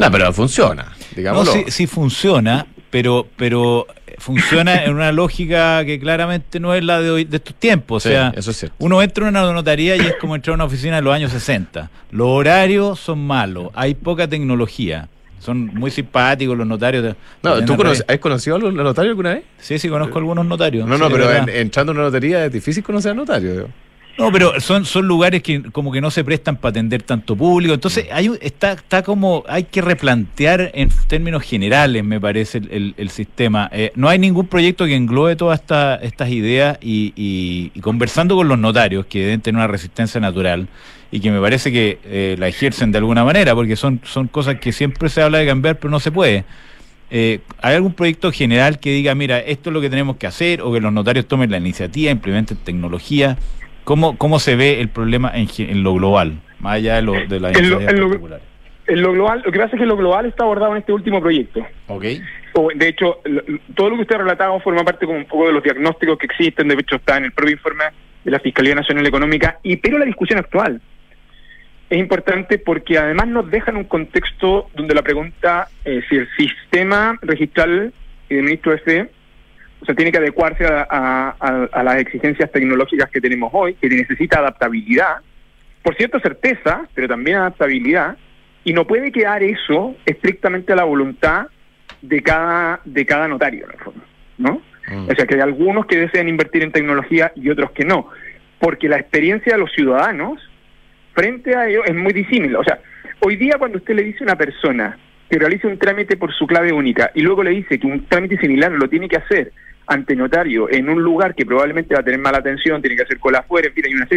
No, pero funciona, No, digámoslo. sí, sí funciona, pero, pero funciona en una lógica que claramente no es la de, hoy, de estos tiempos. O sea, eso es cierto. uno entra en una notaría y es como entrar a una oficina de los años 60. Los horarios son malos, hay poca tecnología. Son muy simpáticos los notarios. de- No, ¿tú conoces- has conocido a los notarios alguna vez? Sí, sí, conozco algunos notarios. No, no, sí, pero en- entrando en una notaría es difícil conocer a notarios. No, pero son, son lugares que como que no se prestan para atender tanto público. Entonces, hay un- está, está como, hay que replantear en términos generales, me parece, el, el- el sistema. Eh, no hay ningún proyecto que englobe todas esta- estas ideas y, y- y conversando con los notarios, que deben tener una resistencia natural y que me parece que eh, la ejercen de alguna manera, porque son, son cosas que siempre se habla de cambiar, pero no se puede. Eh, ¿Hay algún proyecto general que diga, mira, esto es lo que tenemos que hacer, o que los notarios tomen la iniciativa, implementen tecnología? ¿Cómo, cómo se ve el problema en, en lo global, más allá de, lo, de las En lo- en lo- particulares? En lo global, lo que pasa es que lo global está abordado en este último proyecto. Ok. O, de hecho, todo lo que usted ha relatado forma parte como un poco de los diagnósticos que existen, de hecho está en el propio informe de la Fiscalía Nacional Económica, y pero la discusión actual es importante porque además nos deja en un contexto donde la pregunta es si el sistema registral y de ministro de o sea, tiene que adecuarse a, a, las exigencias tecnológicas que tenemos hoy, que necesita adaptabilidad, por cierto certeza, pero también adaptabilidad, y no puede quedar eso estrictamente a la voluntad de cada, de cada notario, en el fondo, ¿no? Mm. O sea, que hay algunos que desean invertir en tecnología y otros que no, porque la experiencia de los ciudadanos frente a ello es muy disímil. O sea, hoy día cuando usted le dice a una persona que realice un trámite por su clave única y luego le dice que un trámite similar lo tiene que hacer ante notario en un lugar que probablemente va a tener mala atención, tiene que hacer cola afuera, en fin, hay una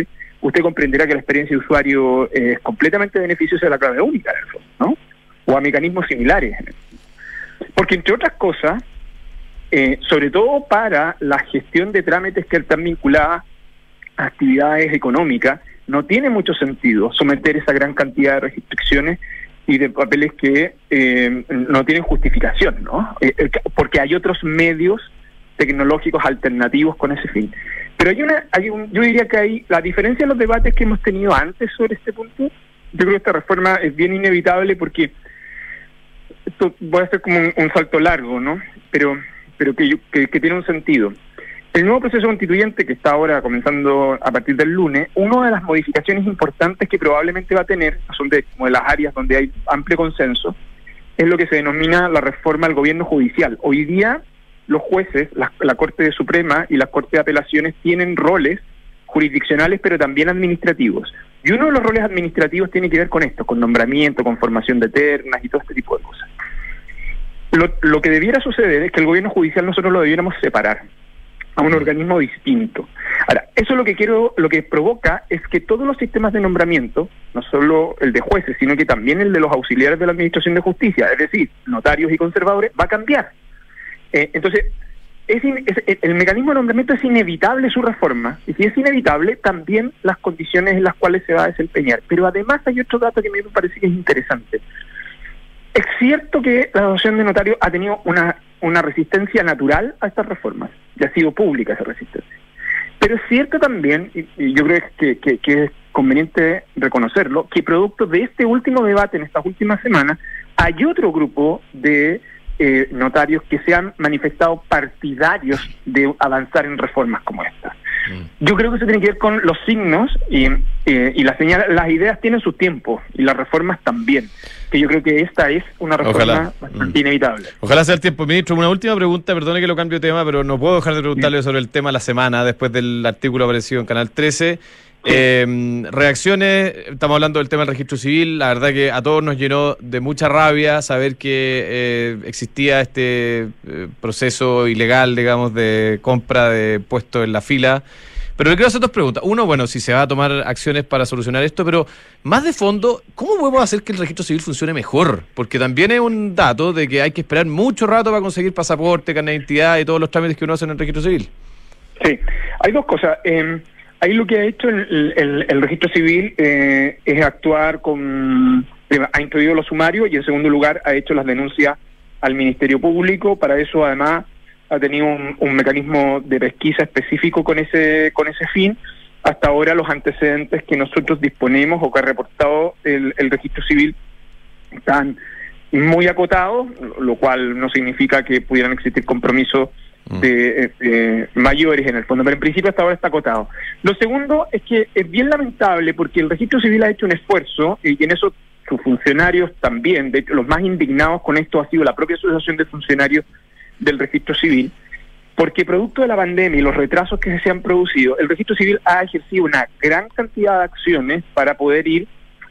usted comprenderá que la experiencia de usuario es completamente beneficiosa de la clave única, ¿no? O a mecanismos similares. Porque entre otras cosas, eh, sobre todo para la gestión de trámites que están vinculadas a actividades económicas, no tiene mucho sentido someter esa gran cantidad de restricciones y de papeles que eh, no tienen justificación, ¿no? Eh, porque hay otros medios tecnológicos alternativos con ese fin. Pero hay una, hay un, yo diría que hay la diferencia de los debates que hemos tenido antes sobre este punto. Yo creo que esta reforma es bien inevitable porque esto voy a hacer como un, salto largo, ¿no? Pero, pero que, que, tiene un sentido. El nuevo proceso constituyente que está ahora comenzando a partir del lunes, una de las modificaciones importantes que probablemente va a tener, son de, como de las áreas donde hay amplio consenso, es lo que se denomina la reforma al gobierno judicial. Hoy día los jueces, la, Corte Suprema y la Corte de Apelaciones tienen roles jurisdiccionales, pero también administrativos. Y uno de los roles administrativos tiene que ver con esto, con nombramiento, con formación de ternas y todo este tipo de cosas. Lo, lo que debiera suceder es que el gobierno judicial nosotros lo debiéramos separar a un organismo distinto. Ahora, eso lo que quiero, lo que provoca es que todos los sistemas de nombramiento, no solo el de jueces, sino que también el de los auxiliares de la Administración de Justicia, es decir, notarios y conservadores, va a cambiar. Eh, entonces, es, el mecanismo de nombramiento es inevitable su reforma, y si es inevitable, también las condiciones en las cuales se va a desempeñar. Pero además hay otro dato que me parece que es interesante. Es cierto que la asociación de notarios ha tenido una, una resistencia natural a estas reformas, y ha sido pública esa resistencia. Pero es cierto también, y, yo creo que, que es conveniente reconocerlo, que producto de este último debate en estas últimas semanas, hay otro grupo de eh, notarios que se han manifestado partidarios de avanzar en reformas como esta. Mm. Yo creo que eso tiene que ver con los signos y, eh, y las señales, las ideas tienen su tiempo y las reformas también. Que yo creo que esta es una reforma bastante mm. inevitable. Ojalá sea el tiempo, ministro. Una última pregunta, perdone que lo cambio de tema, pero no puedo dejar de preguntarle sobre el tema la semana después del artículo aparecido en Canal 13. Eh, reacciones, estamos hablando del tema del registro civil, la verdad que a todos nos llenó de mucha rabia saber que eh, existía este eh, proceso ilegal, digamos, de compra de puestos en la fila. Pero le quiero hacer dos preguntas. Uno, bueno, si se va a tomar acciones para solucionar esto, pero más de fondo, ¿cómo podemos hacer que el registro civil funcione mejor? Porque también es un dato de que hay que esperar mucho rato para conseguir pasaporte, carnet de identidad y todos los trámites que uno hace en el registro civil. Sí, hay dos cosas. Eh, Ahí lo que ha hecho el, registro civil eh, es actuar con... Ha introducido los sumarios y en segundo lugar ha hecho las denuncias al Ministerio Público. Para eso además ha tenido un, mecanismo de pesquisa específico con ese, con ese fin. Hasta ahora los antecedentes que nosotros disponemos o que ha reportado el, el registro civil están muy acotados, lo cual no significa que pudieran existir compromisos Mm. de, mayores en el fondo, pero en principio hasta ahora está acotado. Lo segundo es que es bien lamentable porque el registro civil ha hecho un esfuerzo y en eso sus funcionarios también, de hecho los más indignados con esto ha sido la propia asociación de funcionarios del registro civil, porque producto de la pandemia y los retrasos que se han producido, el registro civil ha ejercido una gran cantidad de acciones para poder ir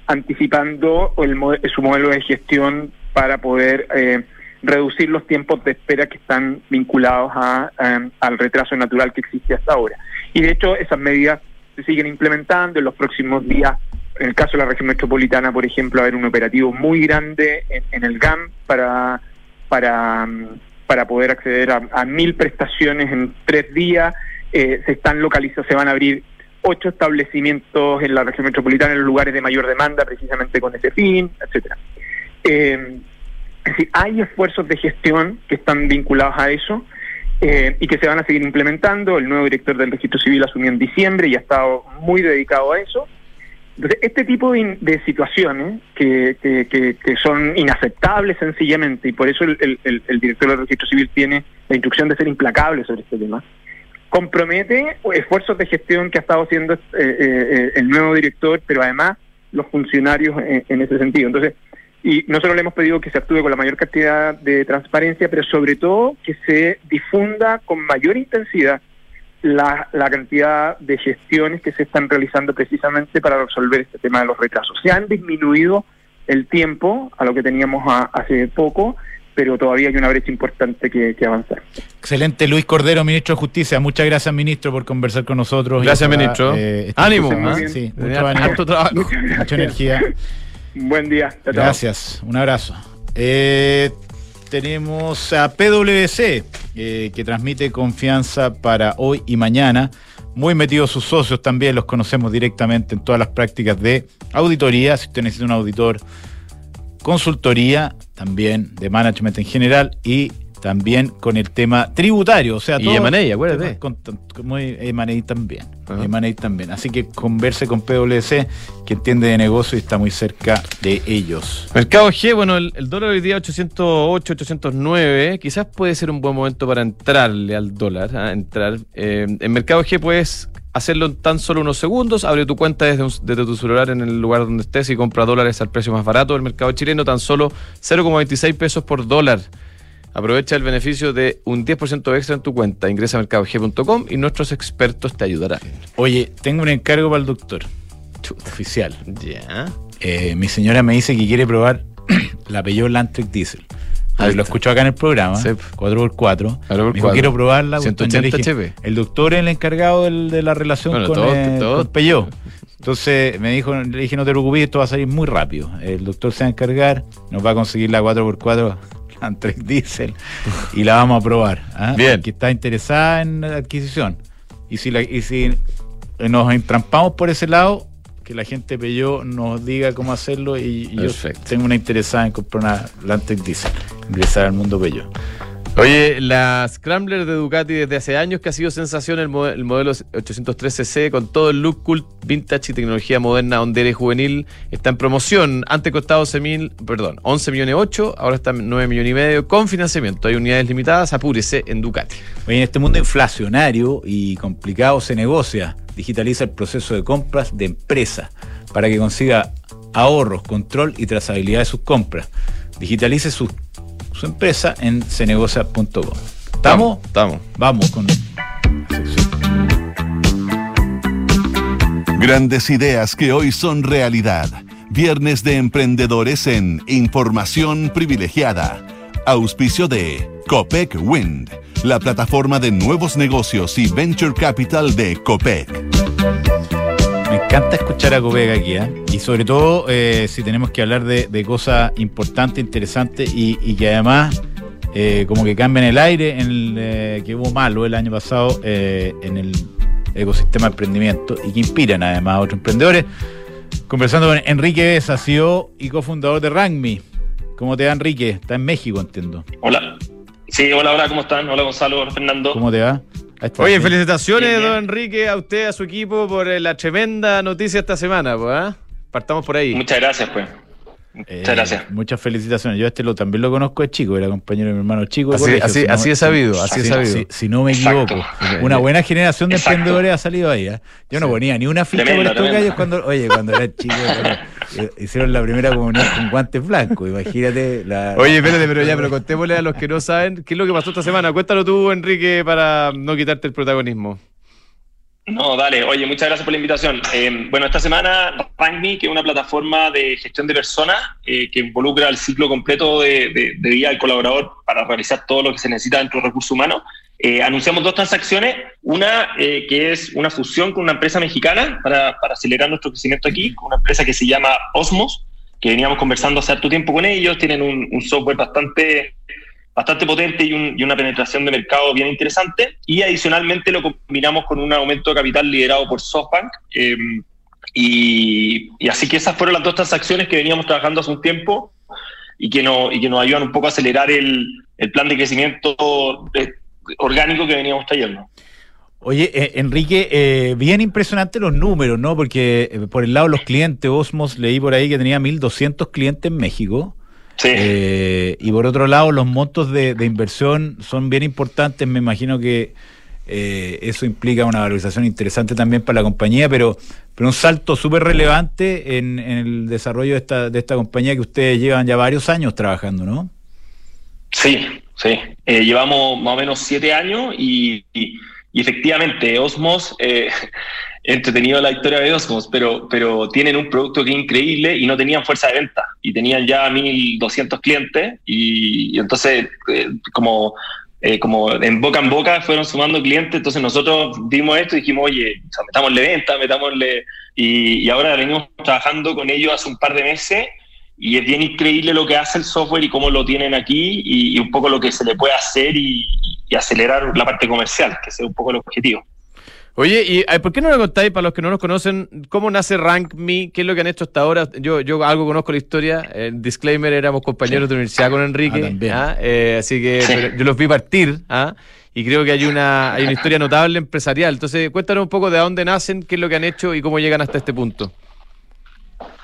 anticipando el, su modelo de gestión para poder eh, reducir los tiempos de espera que están vinculados a, al retraso natural que existe hasta ahora. Y de hecho esas medidas se siguen implementando en los próximos días. En el caso de la región metropolitana, por ejemplo, haber un operativo muy grande en, el GAM para, para, para poder acceder a, mil prestaciones en tres días. Eh, se están localizados, se van a abrir ocho establecimientos en la región metropolitana en los lugares de mayor demanda, precisamente con ese fin, etcétera. Eh, es decir, hay esfuerzos de gestión que están vinculados a eso eh, y que se van a seguir implementando. El nuevo director del registro civil asumió en diciembre y ha estado muy dedicado a eso. Entonces, este tipo de, de situaciones que, que, que, que, son inaceptables sencillamente, y por eso el, director del registro civil tiene la instrucción de ser implacable sobre este tema, compromete esfuerzos de gestión que ha estado haciendo eh, eh, el nuevo director, pero además los funcionarios en, en, ese sentido. Entonces, y nosotros le hemos pedido que se actúe con la mayor cantidad de transparencia, pero sobre todo que se difunda con mayor intensidad la, la, cantidad de gestiones que se están realizando precisamente para resolver este tema de los retrasos. Se han disminuido el tiempo a lo que teníamos a, hace poco, pero todavía hay una brecha importante que, que, avanzar. Excelente, Luis Cordero, ministro de Justicia. Muchas gracias, ministro, por conversar con nosotros. Gracias, ministro. Eh, ánimo. ¿eh? Sí, mucho ánimo, trabajo. mucha energía. Buen día. Gracias, un abrazo. Eh, tenemos a PwC, eh, que transmite confianza para hoy y mañana. Muy metidos sus socios también, los conocemos directamente en todas las prácticas de auditoría. Si usted necesita un auditor, consultoría, también de management en general y también con el tema tributario, o sea, y M&A, acuérdate. Con, muy M&A también, M&A también. Así que converse con PwC, que entiende de negocio y está muy cerca de ellos. Mercado G, bueno, el, el dólar hoy día 808, 809, quizás puede ser un buen momento para entrarle al dólar, ¿ah? entrar. Eh, en Mercado G puedes hacerlo en tan solo unos segundos. Abre tu cuenta desde, un, desde, tu celular en el lugar donde estés y compra dólares al precio más barato del mercado chileno, tan solo 0,26 pesos por dólar. Aprovecha el beneficio de un 10% extra en tu cuenta. Ingresa a mercadog.com y nuestros expertos te ayudarán. Oye, tengo un encargo para el doctor. Oficial. Ya. Eh, mi señora me dice que quiere probar la Peugeot Landtrek Diesel. Ver, lo escucho acá en el programa, sí. 4x4. 4x4. Dijo, quiero probarla. 180 HP. El doctor es el encargado del, de la relación bueno, con, todo, eh, todo. con Peugeot. Entonces me dijo, le dije, no te preocupes, esto va a salir muy rápido. El doctor se va a encargar, nos va a conseguir la 4x4 Landtrek Diesel y la vamos a probar. ¿eh? Bien. Que está interesada en la adquisición. Y si, la, y si nos entrampamos por ese lado, que la gente Peugeot nos diga cómo hacerlo y, y yo tengo una interesada en comprar una Landtrek Diesel, ingresar al mundo Peugeot. Oye, la Scrambler de Ducati desde hace años que ha sido sensación el, el modelo 803cc con todo el look cool, vintage y tecnología moderna, hondera y juvenil, está en promoción. Antes costaba 11 mil, perdón, 11 millones 8, ahora está en 9 millones y medio con financiamiento. Hay unidades limitadas, apúrese en Ducati. Oye, en este mundo inflacionario y complicado se negocia, digitaliza el proceso de compras de empresa para que consiga ahorros, control y trazabilidad de sus compras. Digitalice sus su empresa en cenegocia.com. ¿Estamos? Estamos. Vamos con. Grandes ideas que hoy son realidad. Viernes de emprendedores en Información Privilegiada. Auspicio de Copec Wind, la plataforma de nuevos negocios y venture capital de Copec. Me encanta escuchar a Copec aquí, ¿eh? y sobre todo eh, si tenemos que hablar de, de cosas importantes, interesantes y, y que además eh, como que cambian el aire en el, eh, que hubo malo el año pasado en el ecosistema de emprendimiento y que inspiran además a otros emprendedores. Conversando con Enrique Besa, CEO y cofundador de Rangmi. ¿Cómo te va Enrique? Está en México, entiendo. Hola. Sí, hola, hola, ¿cómo están? Hola Gonzalo, hola Fernando. ¿Cómo te va? Oye, felicitaciones, don Enrique, a usted, a su equipo, por la tremenda noticia esta semana, pues, ¿eh? Partamos por ahí. Muchas gracias, pues. Muchas Eh, gracias. Muchas felicitaciones. Yo a este lo, también lo conozco de chico, era compañero de mi hermano chico. Así, colegio, así, si no- así es sabido, así es si, sabido. si- si no me Exacto. equivoco. Una buena generación de Exacto. emprendedores ha salido ahí. ¿eh? Yo no ponía ni una ficha Tremendo, por estos gallos cuando, oye, cuando era chico. eh, hicieron la primera comunión con guantes blancos. Imagínate. La, Oye, espérate, pero ya, pero contémosle a los que no saben qué es lo que pasó esta semana. Cuéntalo tú, Enrique, para no quitarte el protagonismo. No, dale. Oye, muchas gracias por la invitación. Eh, bueno, esta semana RankMe, que es una plataforma de gestión de personas eh, que involucra el ciclo completo de, de, vida del colaborador para realizar todo lo que se necesita dentro de recursos humanos. Eh, anunciamos dos transacciones, una que es una fusión con una empresa mexicana para, acelerar nuestro crecimiento aquí, con una empresa que se llama Osmos, que veníamos conversando hace harto tiempo con ellos, tienen un software bastante bastante potente y, un, y, una penetración de mercado bien interesante. Y adicionalmente lo combinamos con un aumento de capital liderado por SoftBank. Eh, y, así que esas fueron las dos transacciones que veníamos trabajando hace un tiempo y que, nos ayudan un poco a acelerar el, plan de crecimiento orgánico que veníamos trayendo. Oye, eh, Enrique, eh, bien impresionante los números, ¿no? Porque eh, por el lado de los clientes, Osmos leí por ahí que tenía 1.200 clientes en México. Sí. Eh, y por otro lado, los montos de, de inversión son bien importantes. Me imagino que eh, eso implica una valorización interesante también para la compañía, pero, pero un salto súper relevante en, en el desarrollo de esta, de esta compañía que ustedes llevan ya varios años trabajando, ¿no? Sí, sí. Eh, llevamos más o menos siete años y, y- y efectivamente Osmos, eh, entretenido la historia de Osmos, pero, pero tienen un producto que es increíble y no tenían fuerza de venta. Y tenían ya 1.200 clientes y, entonces eh, como, eh, como en boca en boca fueron sumando clientes, entonces nosotros vimos esto y dijimos, oye, metámosle venta, metámosle... Y, y ahora venimos trabajando con ellos hace un par de meses y es bien increíble lo que hace el software y cómo lo tienen aquí y, y un poco lo que se le puede hacer y, y acelerar la parte comercial, que ese es un poco el objetivo. Oye, ¿y ay, por qué no lo contáis para los que no nos conocen? ¿Cómo nace RankMe? ¿Qué es lo que han hecho hasta ahora? Yo, yo algo conozco la historia. El disclaimer, éramos compañeros de universidad con Enrique. Ah. ¿ah? Eh, así que Sí. yo los vi partir. ¿ah? Y creo que hay una, hay una historia notable empresarial. Entonces, cuéntanos un poco de dónde nacen, qué es lo que han hecho y cómo llegan hasta este punto.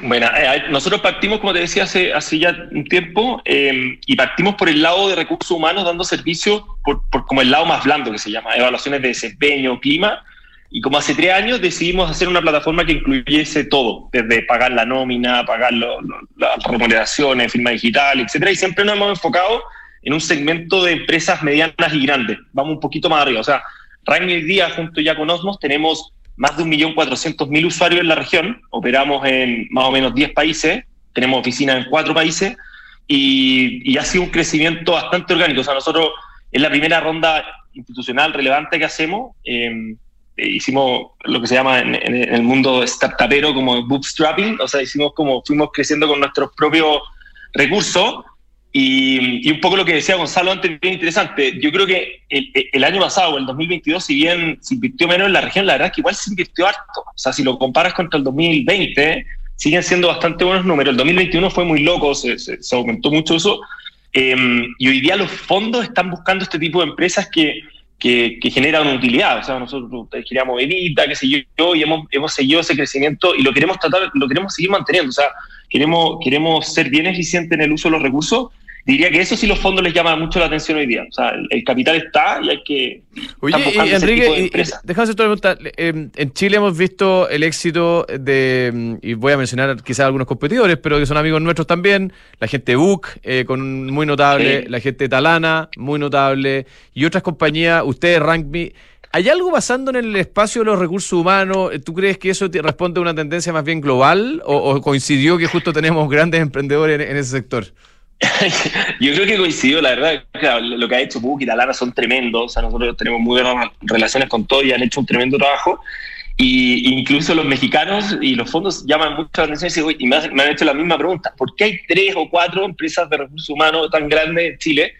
Bueno, eh, nosotros partimos, como te decía, hace, hace ya un tiempo, eh, y partimos por el lado de recursos humanos dando servicios por, como el lado más blando que se llama, evaluaciones de desempeño, clima, y como hace tres años decidimos hacer una plataforma que incluyese todo, desde pagar la nómina, pagar lo- las remuneraciones, firma digital, etcétera, y siempre nos hemos enfocado en un segmento de empresas medianas y grandes. Vamos un poquito más arriba. O sea, hoy día, junto ya con Osmos, tenemos más de 1.400.000 usuarios en la región. Operamos en más o menos 10 países. Tenemos oficinas en 4 países. Y, y ha sido un crecimiento bastante orgánico. O sea, nosotros es la primera ronda institucional relevante que hacemos. Eh, eh, hicimos lo que se llama en, en el mundo startupero como bootstrapping. O sea, hicimos como fuimos creciendo con nuestros propios recursos. Y, y un poco lo que decía Gonzalo antes, bien interesante. Yo creo que el, el año pasado, el 2022, si bien se invirtió menos en la región, la verdad es que igual se invirtió harto. O sea, si lo comparas contra el 2020, siguen siendo bastante buenos números. El 2021 fue muy loco, se, se, se aumentó mucho eso. Eh, y hoy día los fondos están buscando este tipo de empresas que, que, que generan utilidad. O sea, nosotros queríamos Evita, qué sé yo, y hemos, hemos seguido ese crecimiento y lo queremos tratar, lo queremos seguir manteniendo. O sea, queremos, queremos ser bien eficientes en el uso de los recursos diría que eso sí los fondos les llama mucho la atención hoy día. O sea, el, el capital está y hay que. Oye, y Enrique, déjame hacer pregunta. Eh, en Chile hemos visto el éxito de, y voy a mencionar quizás algunos competidores, pero que son amigos nuestros también, la gente Book, eh, con muy notable, sí. la gente Talana, muy notable, y otras compañías, ustedes, RankMe. ¿Hay algo pasando en el espacio de los recursos humanos? ¿Tú crees que eso responde a una tendencia más bien global o, o coincidió que justo tenemos grandes emprendedores en, en ese sector? Yo creo que coincidió, la verdad, claro, lo que ha hecho Book y Talana son tremendos, o sea, nosotros tenemos muy buenas relaciones con todos y han hecho un tremendo trabajo, y incluso los mexicanos y los fondos llaman mucho la atención y, y me, han, me, han, hecho la misma pregunta, ¿por qué hay tres o cuatro empresas de recursos humanos tan grandes en Chile?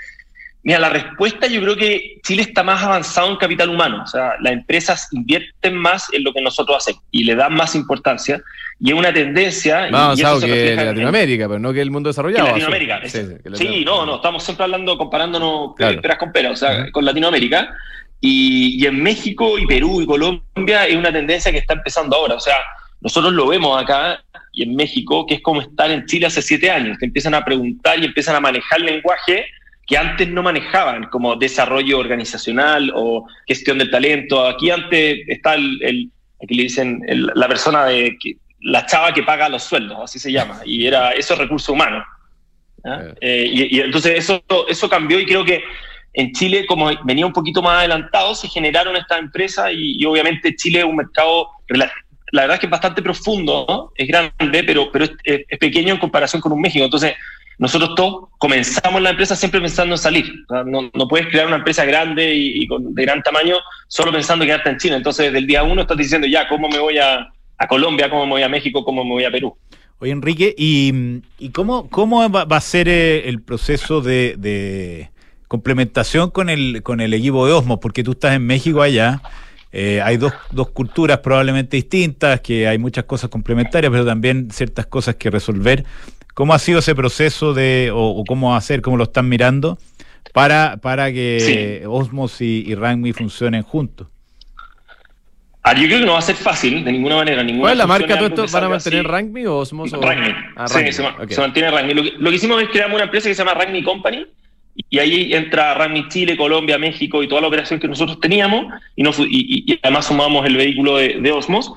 Mira, la respuesta yo creo que Chile está más avanzado en capital humano, o sea, las empresas invierten más en lo que nosotros hacemos y le dan más importancia y es una tendencia. Más avanzado que Latinoamérica, en, pero no que el mundo desarrollado. Que Latinoamérica, sí, sí, que sí, no, no, estamos siempre hablando, comparándonos claro. peras con peras, o sea, uh -huh. con Latinoamérica. Y, y, en México y Perú y Colombia es una tendencia que está empezando ahora, o sea, nosotros lo vemos acá y en México, que es como estar en Chile hace siete años, que empiezan a preguntar y empiezan a manejar lenguaje que antes no manejaban, como desarrollo organizacional o gestión del talento. Aquí antes está el, el aquí le dicen el, la persona de la chava que paga los sueldos, así se llama, y era eso es recurso humano. Yeah. Eh, y, y, entonces eso, eso cambió y creo que en Chile, como venía un poquito más adelantado, se generaron estas empresas y, y obviamente Chile es un mercado, la verdad es que es bastante profundo, ¿no? es grande, pero, pero es, es, pequeño en comparación con un México. Entonces, nosotros todos comenzamos la empresa siempre pensando en salir. O sea, no, no, puedes crear una empresa grande y, y, con, de gran tamaño solo pensando en quedarte en China. Entonces, desde el día uno estás diciendo, ya, ¿cómo me voy a, a Colombia? ¿Cómo me voy a México? ¿Cómo me voy a Perú? Oye, Enrique, ¿y, y cómo, cómo va, va, a ser eh, el proceso de, de, complementación con el, con el equipo de Osmos? Porque tú estás en México allá. Eh, hay dos, dos culturas probablemente distintas, que hay muchas cosas complementarias, pero también ciertas cosas que resolver. ¿Cómo ha sido ese proceso de, o, o cómo hacer, cómo lo están mirando Para, para que Sí. Osmos y, y Rangmi funcionen juntos. Ah, yo creo que no va a ser fácil, de ninguna manera. Ninguna ¿Cuál es la marca todo esto? ¿Van a mantener. Rangmi o Osmos? o- Ragni. Ah, sí, se, ma- ok. se mantiene Ragni. Lo que, lo que hicimos es crear una empresa que se llama Ragni Company y ahí entra Ragni Chile, Colombia, México y toda la operación que nosotros teníamos y, y- y además sumamos el vehículo de, de Osmos.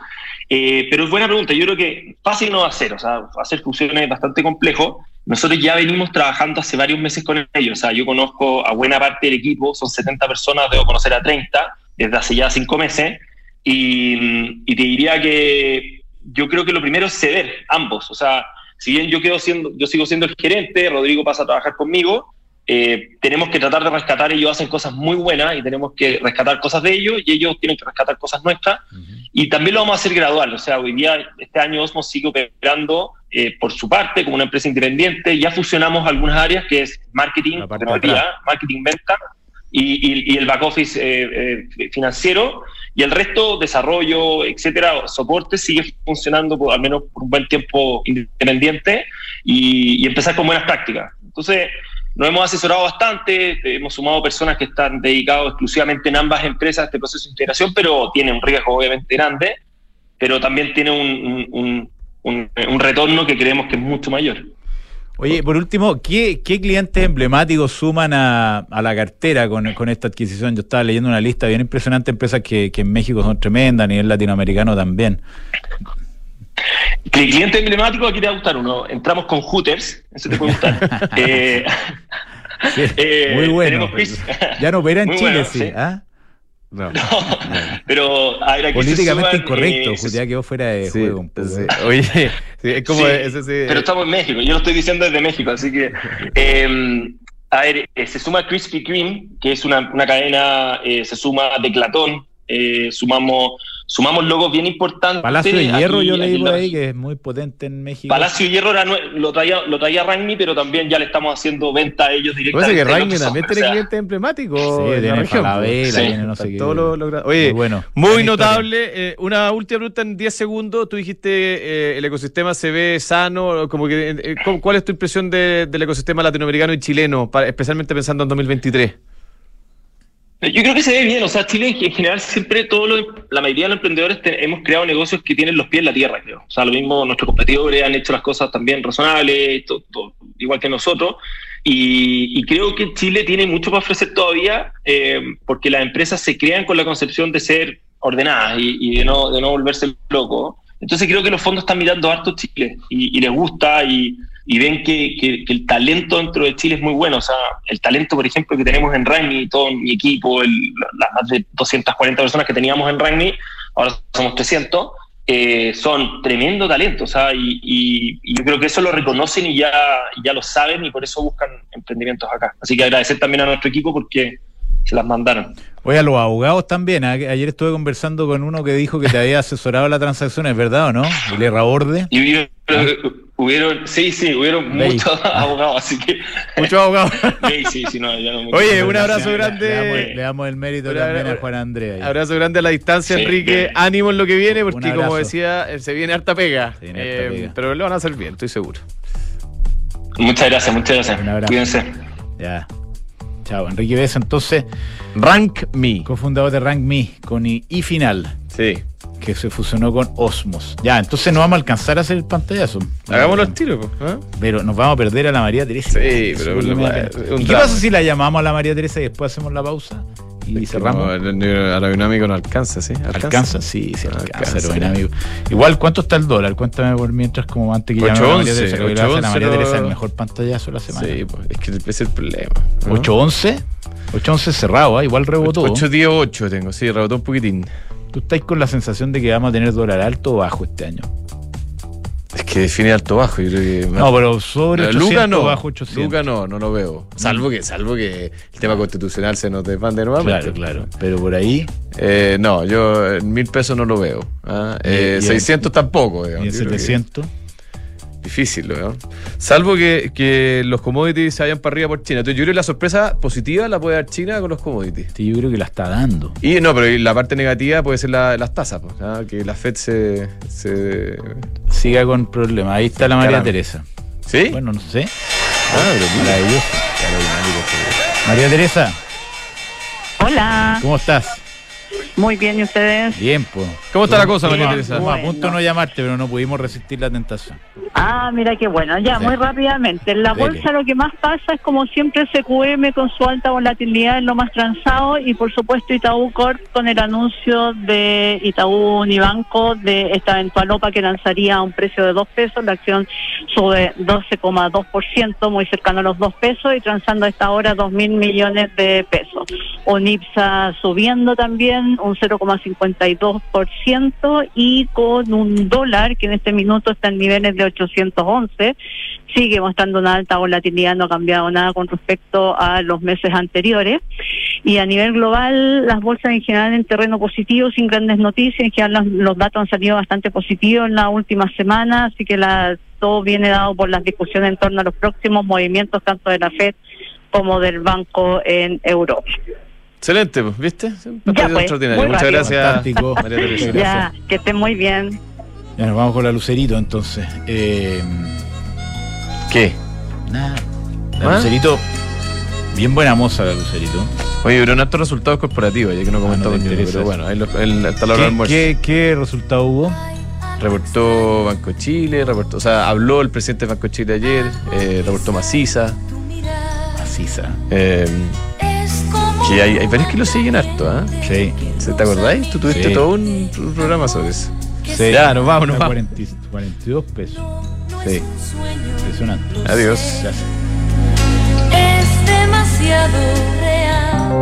Eh, pero es buena pregunta. Yo creo que fácil no va a ser. O sea, hacer fusiones es bastante complejo. Nosotros ya venimos trabajando hace varios meses con ellos. O sea, yo conozco a buena parte del equipo, son 70 personas, debo conocer a 30 desde hace ya cinco meses. Y, y te diría que yo creo que lo primero es ceder, ambos. O sea, si bien yo, quedo siendo, yo sigo siendo el gerente, Rodrigo pasa a trabajar conmigo, eh, tenemos que tratar de rescatar, ellos hacen cosas muy buenas y tenemos que rescatar cosas de ellos y ellos tienen que rescatar cosas nuestras. Y también lo vamos a hacer gradual. O sea, hoy día, este año Osmos sigue operando eh, por su parte como una empresa independiente. Ya fusionamos algunas áreas que es marketing, marketing, venta y, y- y el back office eh, eh, financiero. Y el resto, desarrollo, etcétera, soporte, sigue funcionando por, al menos por un buen tiempo independiente y, empezar con buenas prácticas. Entonces, nos hemos asesorado bastante, hemos sumado personas que están dedicadas exclusivamente en ambas empresas a este proceso de integración, pero tiene un riesgo obviamente grande, pero también tiene un- un- un retorno que creemos que es mucho mayor. Oye, por último, ¿qué, qué clientes emblemáticos suman a, a la cartera con, con esta adquisición? Yo estaba leyendo una lista bien impresionante de empresas que, que en México son tremendas, a nivel latinoamericano también. El cliente emblemático, aquí te va a gustar uno. Entramos con Hooters, eso te puede gustar. Eh, Sí, eh, muy bueno. tenemos Ya no opera en Muy Chile, bueno, sí. sí. ¿Ah? No. Pero a ver, aquí se Políticamente suman, incorrecto, eh, ya quedó fuera de Sí, juego un poco. sí. Oye, sí, es como Sí, ese, Pero estamos en México, yo lo estoy diciendo desde México, así que. eh, a ver, eh, se suma Krispy Kreme, que es una, una cadena, eh, se suma Declatón, eh, sumamos, sumamos logos bien importantes. Palacio de Hierro, aquí- yo leí por ahí, que es muy potente en México. Palacio de Hierro era lo traía, lo traía Ragni, pero también ya le estamos haciendo venta a ellos Parece directamente. que en Rangmi otros también tiene o sea, clientes emblemáticos Sí, la tiene región. Falabella, Sí. tiene no sé los gra- Oye, Muy bueno. Muy notable. eh, una última pregunta en 10 segundos. Tú dijiste eh, el ecosistema se ve sano. Como que, eh, ¿cu- ¿Cuál es tu impresión de- del ecosistema latinoamericano y chileno, para- especialmente pensando en 2023? Yo creo que se ve bien, o sea, Chile en general siempre, todo lo- la mayoría de los emprendedores te- hemos creado negocios que tienen los pies en la tierra, creo. O sea, lo mismo nuestros competidores han hecho las cosas también razonables, igual que nosotros. Y, y creo que Chile tiene mucho para ofrecer todavía, eh, porque las empresas se crean con la concepción de ser ordenadas y, y de, no, de no volverse loco. Entonces creo que los fondos están mirando harto Chile y, y les gusta y, y ven que, que- que el talento dentro de Chile es muy bueno. O sea, el talento, por ejemplo, que tenemos en Rugby, todo mi equipo, el- las más de 240 personas que teníamos en Rugby, ahora somos 300, eh, son tremendo talento. O sea, y, y- y yo creo que eso lo reconocen y ya, ya lo saben y por eso buscan emprendimientos acá. Así que agradecer también a nuestro equipo porque se las mandaron. Oye, a los abogados también. Ayer estuve conversando con uno que dijo que te había asesorado la transacción, ¿es verdad o no? El Erraborde. Y hubieron, hubieron- sí, sí, hubieron muchos abogados, así que. Muchos abogados. Sí, sí, sí, no, ya no Oye, un abrazo Le, grande. damos, le damos el mérito Una- también a Juan Andrea. ahí. Abrazo grande a la distancia, Sí, Enrique. bien. Ánimo en lo que viene, porque como decía, eh, se viene harta pega. Se viene harta Eh, pega. Pero lo van a hacer bien, estoy seguro. Muchas gracias, muchas gracias. Un abrazo. Cuídense. Ya. Chao. Enrique Besa, entonces, Rank Me. cofundador de Rank Me, con I, I final, Sí. Que se fusionó con Osmos. Ya, entonces no vamos a alcanzar a hacer el pantallazo. Hagámoslo al tiro, po, ¿ah? Pero nos vamos a perder a la María Teresa. Sí, pero un pena. ¿Y qué pasa si la llamamos a la María Teresa y después hacemos la pausa? Y Es cerramos. no, el- aerodinámico no alcanza, ¿sí? ¿Alcanza? Sí, sí, alcanza, ya. Igual, ¿cuánto está el dólar? Cuéntame por mientras, como antes que llamara a la María 8.11, Teresa. Creo que le va a hacer a María 8.11 Teresa el mejor pantallazo de la semana. Sí, pues, es que ese es el problema. ¿no? 8.11. 8.11 cerrado, ¿ah? igual rebotó. 8.18 tengo, sí, rebotó un poquitín. ¿Tú estás con la sensación de que vamos a tener dólar alto o bajo este año? Es que define alto bajo, yo creo que. No, pero sobre Eh, 800 Luca no, bajo 800. Luca no, no lo veo. Salvo que, salvo que el tema constitucional se nos desbande nuevamente. Claro, claro. Pero por ahí, Eh, no, yo en mil pesos no lo veo. ¿ah? Eh, Y- y- 600 tampoco. y digamos. en creo que 700. Difícil, ¿no? Salvo que, que los commodities se vayan para arriba por China. Entonces, yo creo que la sorpresa positiva la puede dar China con los commodities. Sí, yo creo que la está dando. Y no, pero la parte negativa puede ser la- las tasas, pues, ¿ah? que la Fed se. se... Siga con problemas. Ahí está la María Caramba. Teresa. ¿Sí? Bueno, no sé. Ah, pero mira. Maravilloso. María Teresa, Hola, ¿cómo estás? Muy bien, ¿y ustedes? Bien, pues. ¿Cómo está la cosa, María Teresa? estuvimos a punto de no Bueno. llamarte, pero no pudimos resistir la tentación. Ah, mira qué bueno. Ya, muy rápidamente. En la Dele. bolsa lo que más pasa es como siempre SQM con su alta volatilidad en lo más transado y por supuesto Itaú Corp con el anuncio de Itaú Unibanco de esta eventual OPA que lanzaría a un precio de 2 pesos. La acción sube 12,2%, muy cercano a los 2 pesos y transando a esta hora 2 mil millones de pesos. Onipsa subiendo también un 0,52% y con un dólar que en este minuto está en niveles de 811, sigue mostrando una alta volatilidad, no ha cambiado nada con respecto a los meses anteriores. Y a nivel global, las bolsas en general en terreno positivo, sin grandes noticias, en general los, los datos han salido bastante positivos en la última semana, así que la, todo viene dado por las discusiones en torno a los próximos movimientos tanto de la FED como del banco en Europa. Excelente, pues, ¿viste? Ya, pues, extraordinario. Muchas rápido. gracias, Fantástico. María Teresa. Ya, que estén muy bien. Ya nos vamos con la Lucerito entonces. Eh, ¿Qué? nada. La ¿Ah? Lucerito, bien buena moza la Lucerito. Oye, pero en altos resultados corporativos, ya que no Ah, no comentamos uno, interesa pero bueno, ahí lo, el, hasta la hora del ¿Qué, almuerzo. qué, qué resultado hubo? Reportó Banco Chile, reportó, o sea, habló el presidente de Banco Chile ayer, eh, reportó Maciza, Macisa. eh, que hay, hay varios que lo siguen harto, ¿ah? Sí. ¿Se ¿Te acordáis? Tú tuviste Sí. todo un, un programa sobre eso. Sí. Ya, nos vamos, nos vamos. 40 42 pesos. Sí. Impresionante. Adiós. Gracias. Es demasiado real.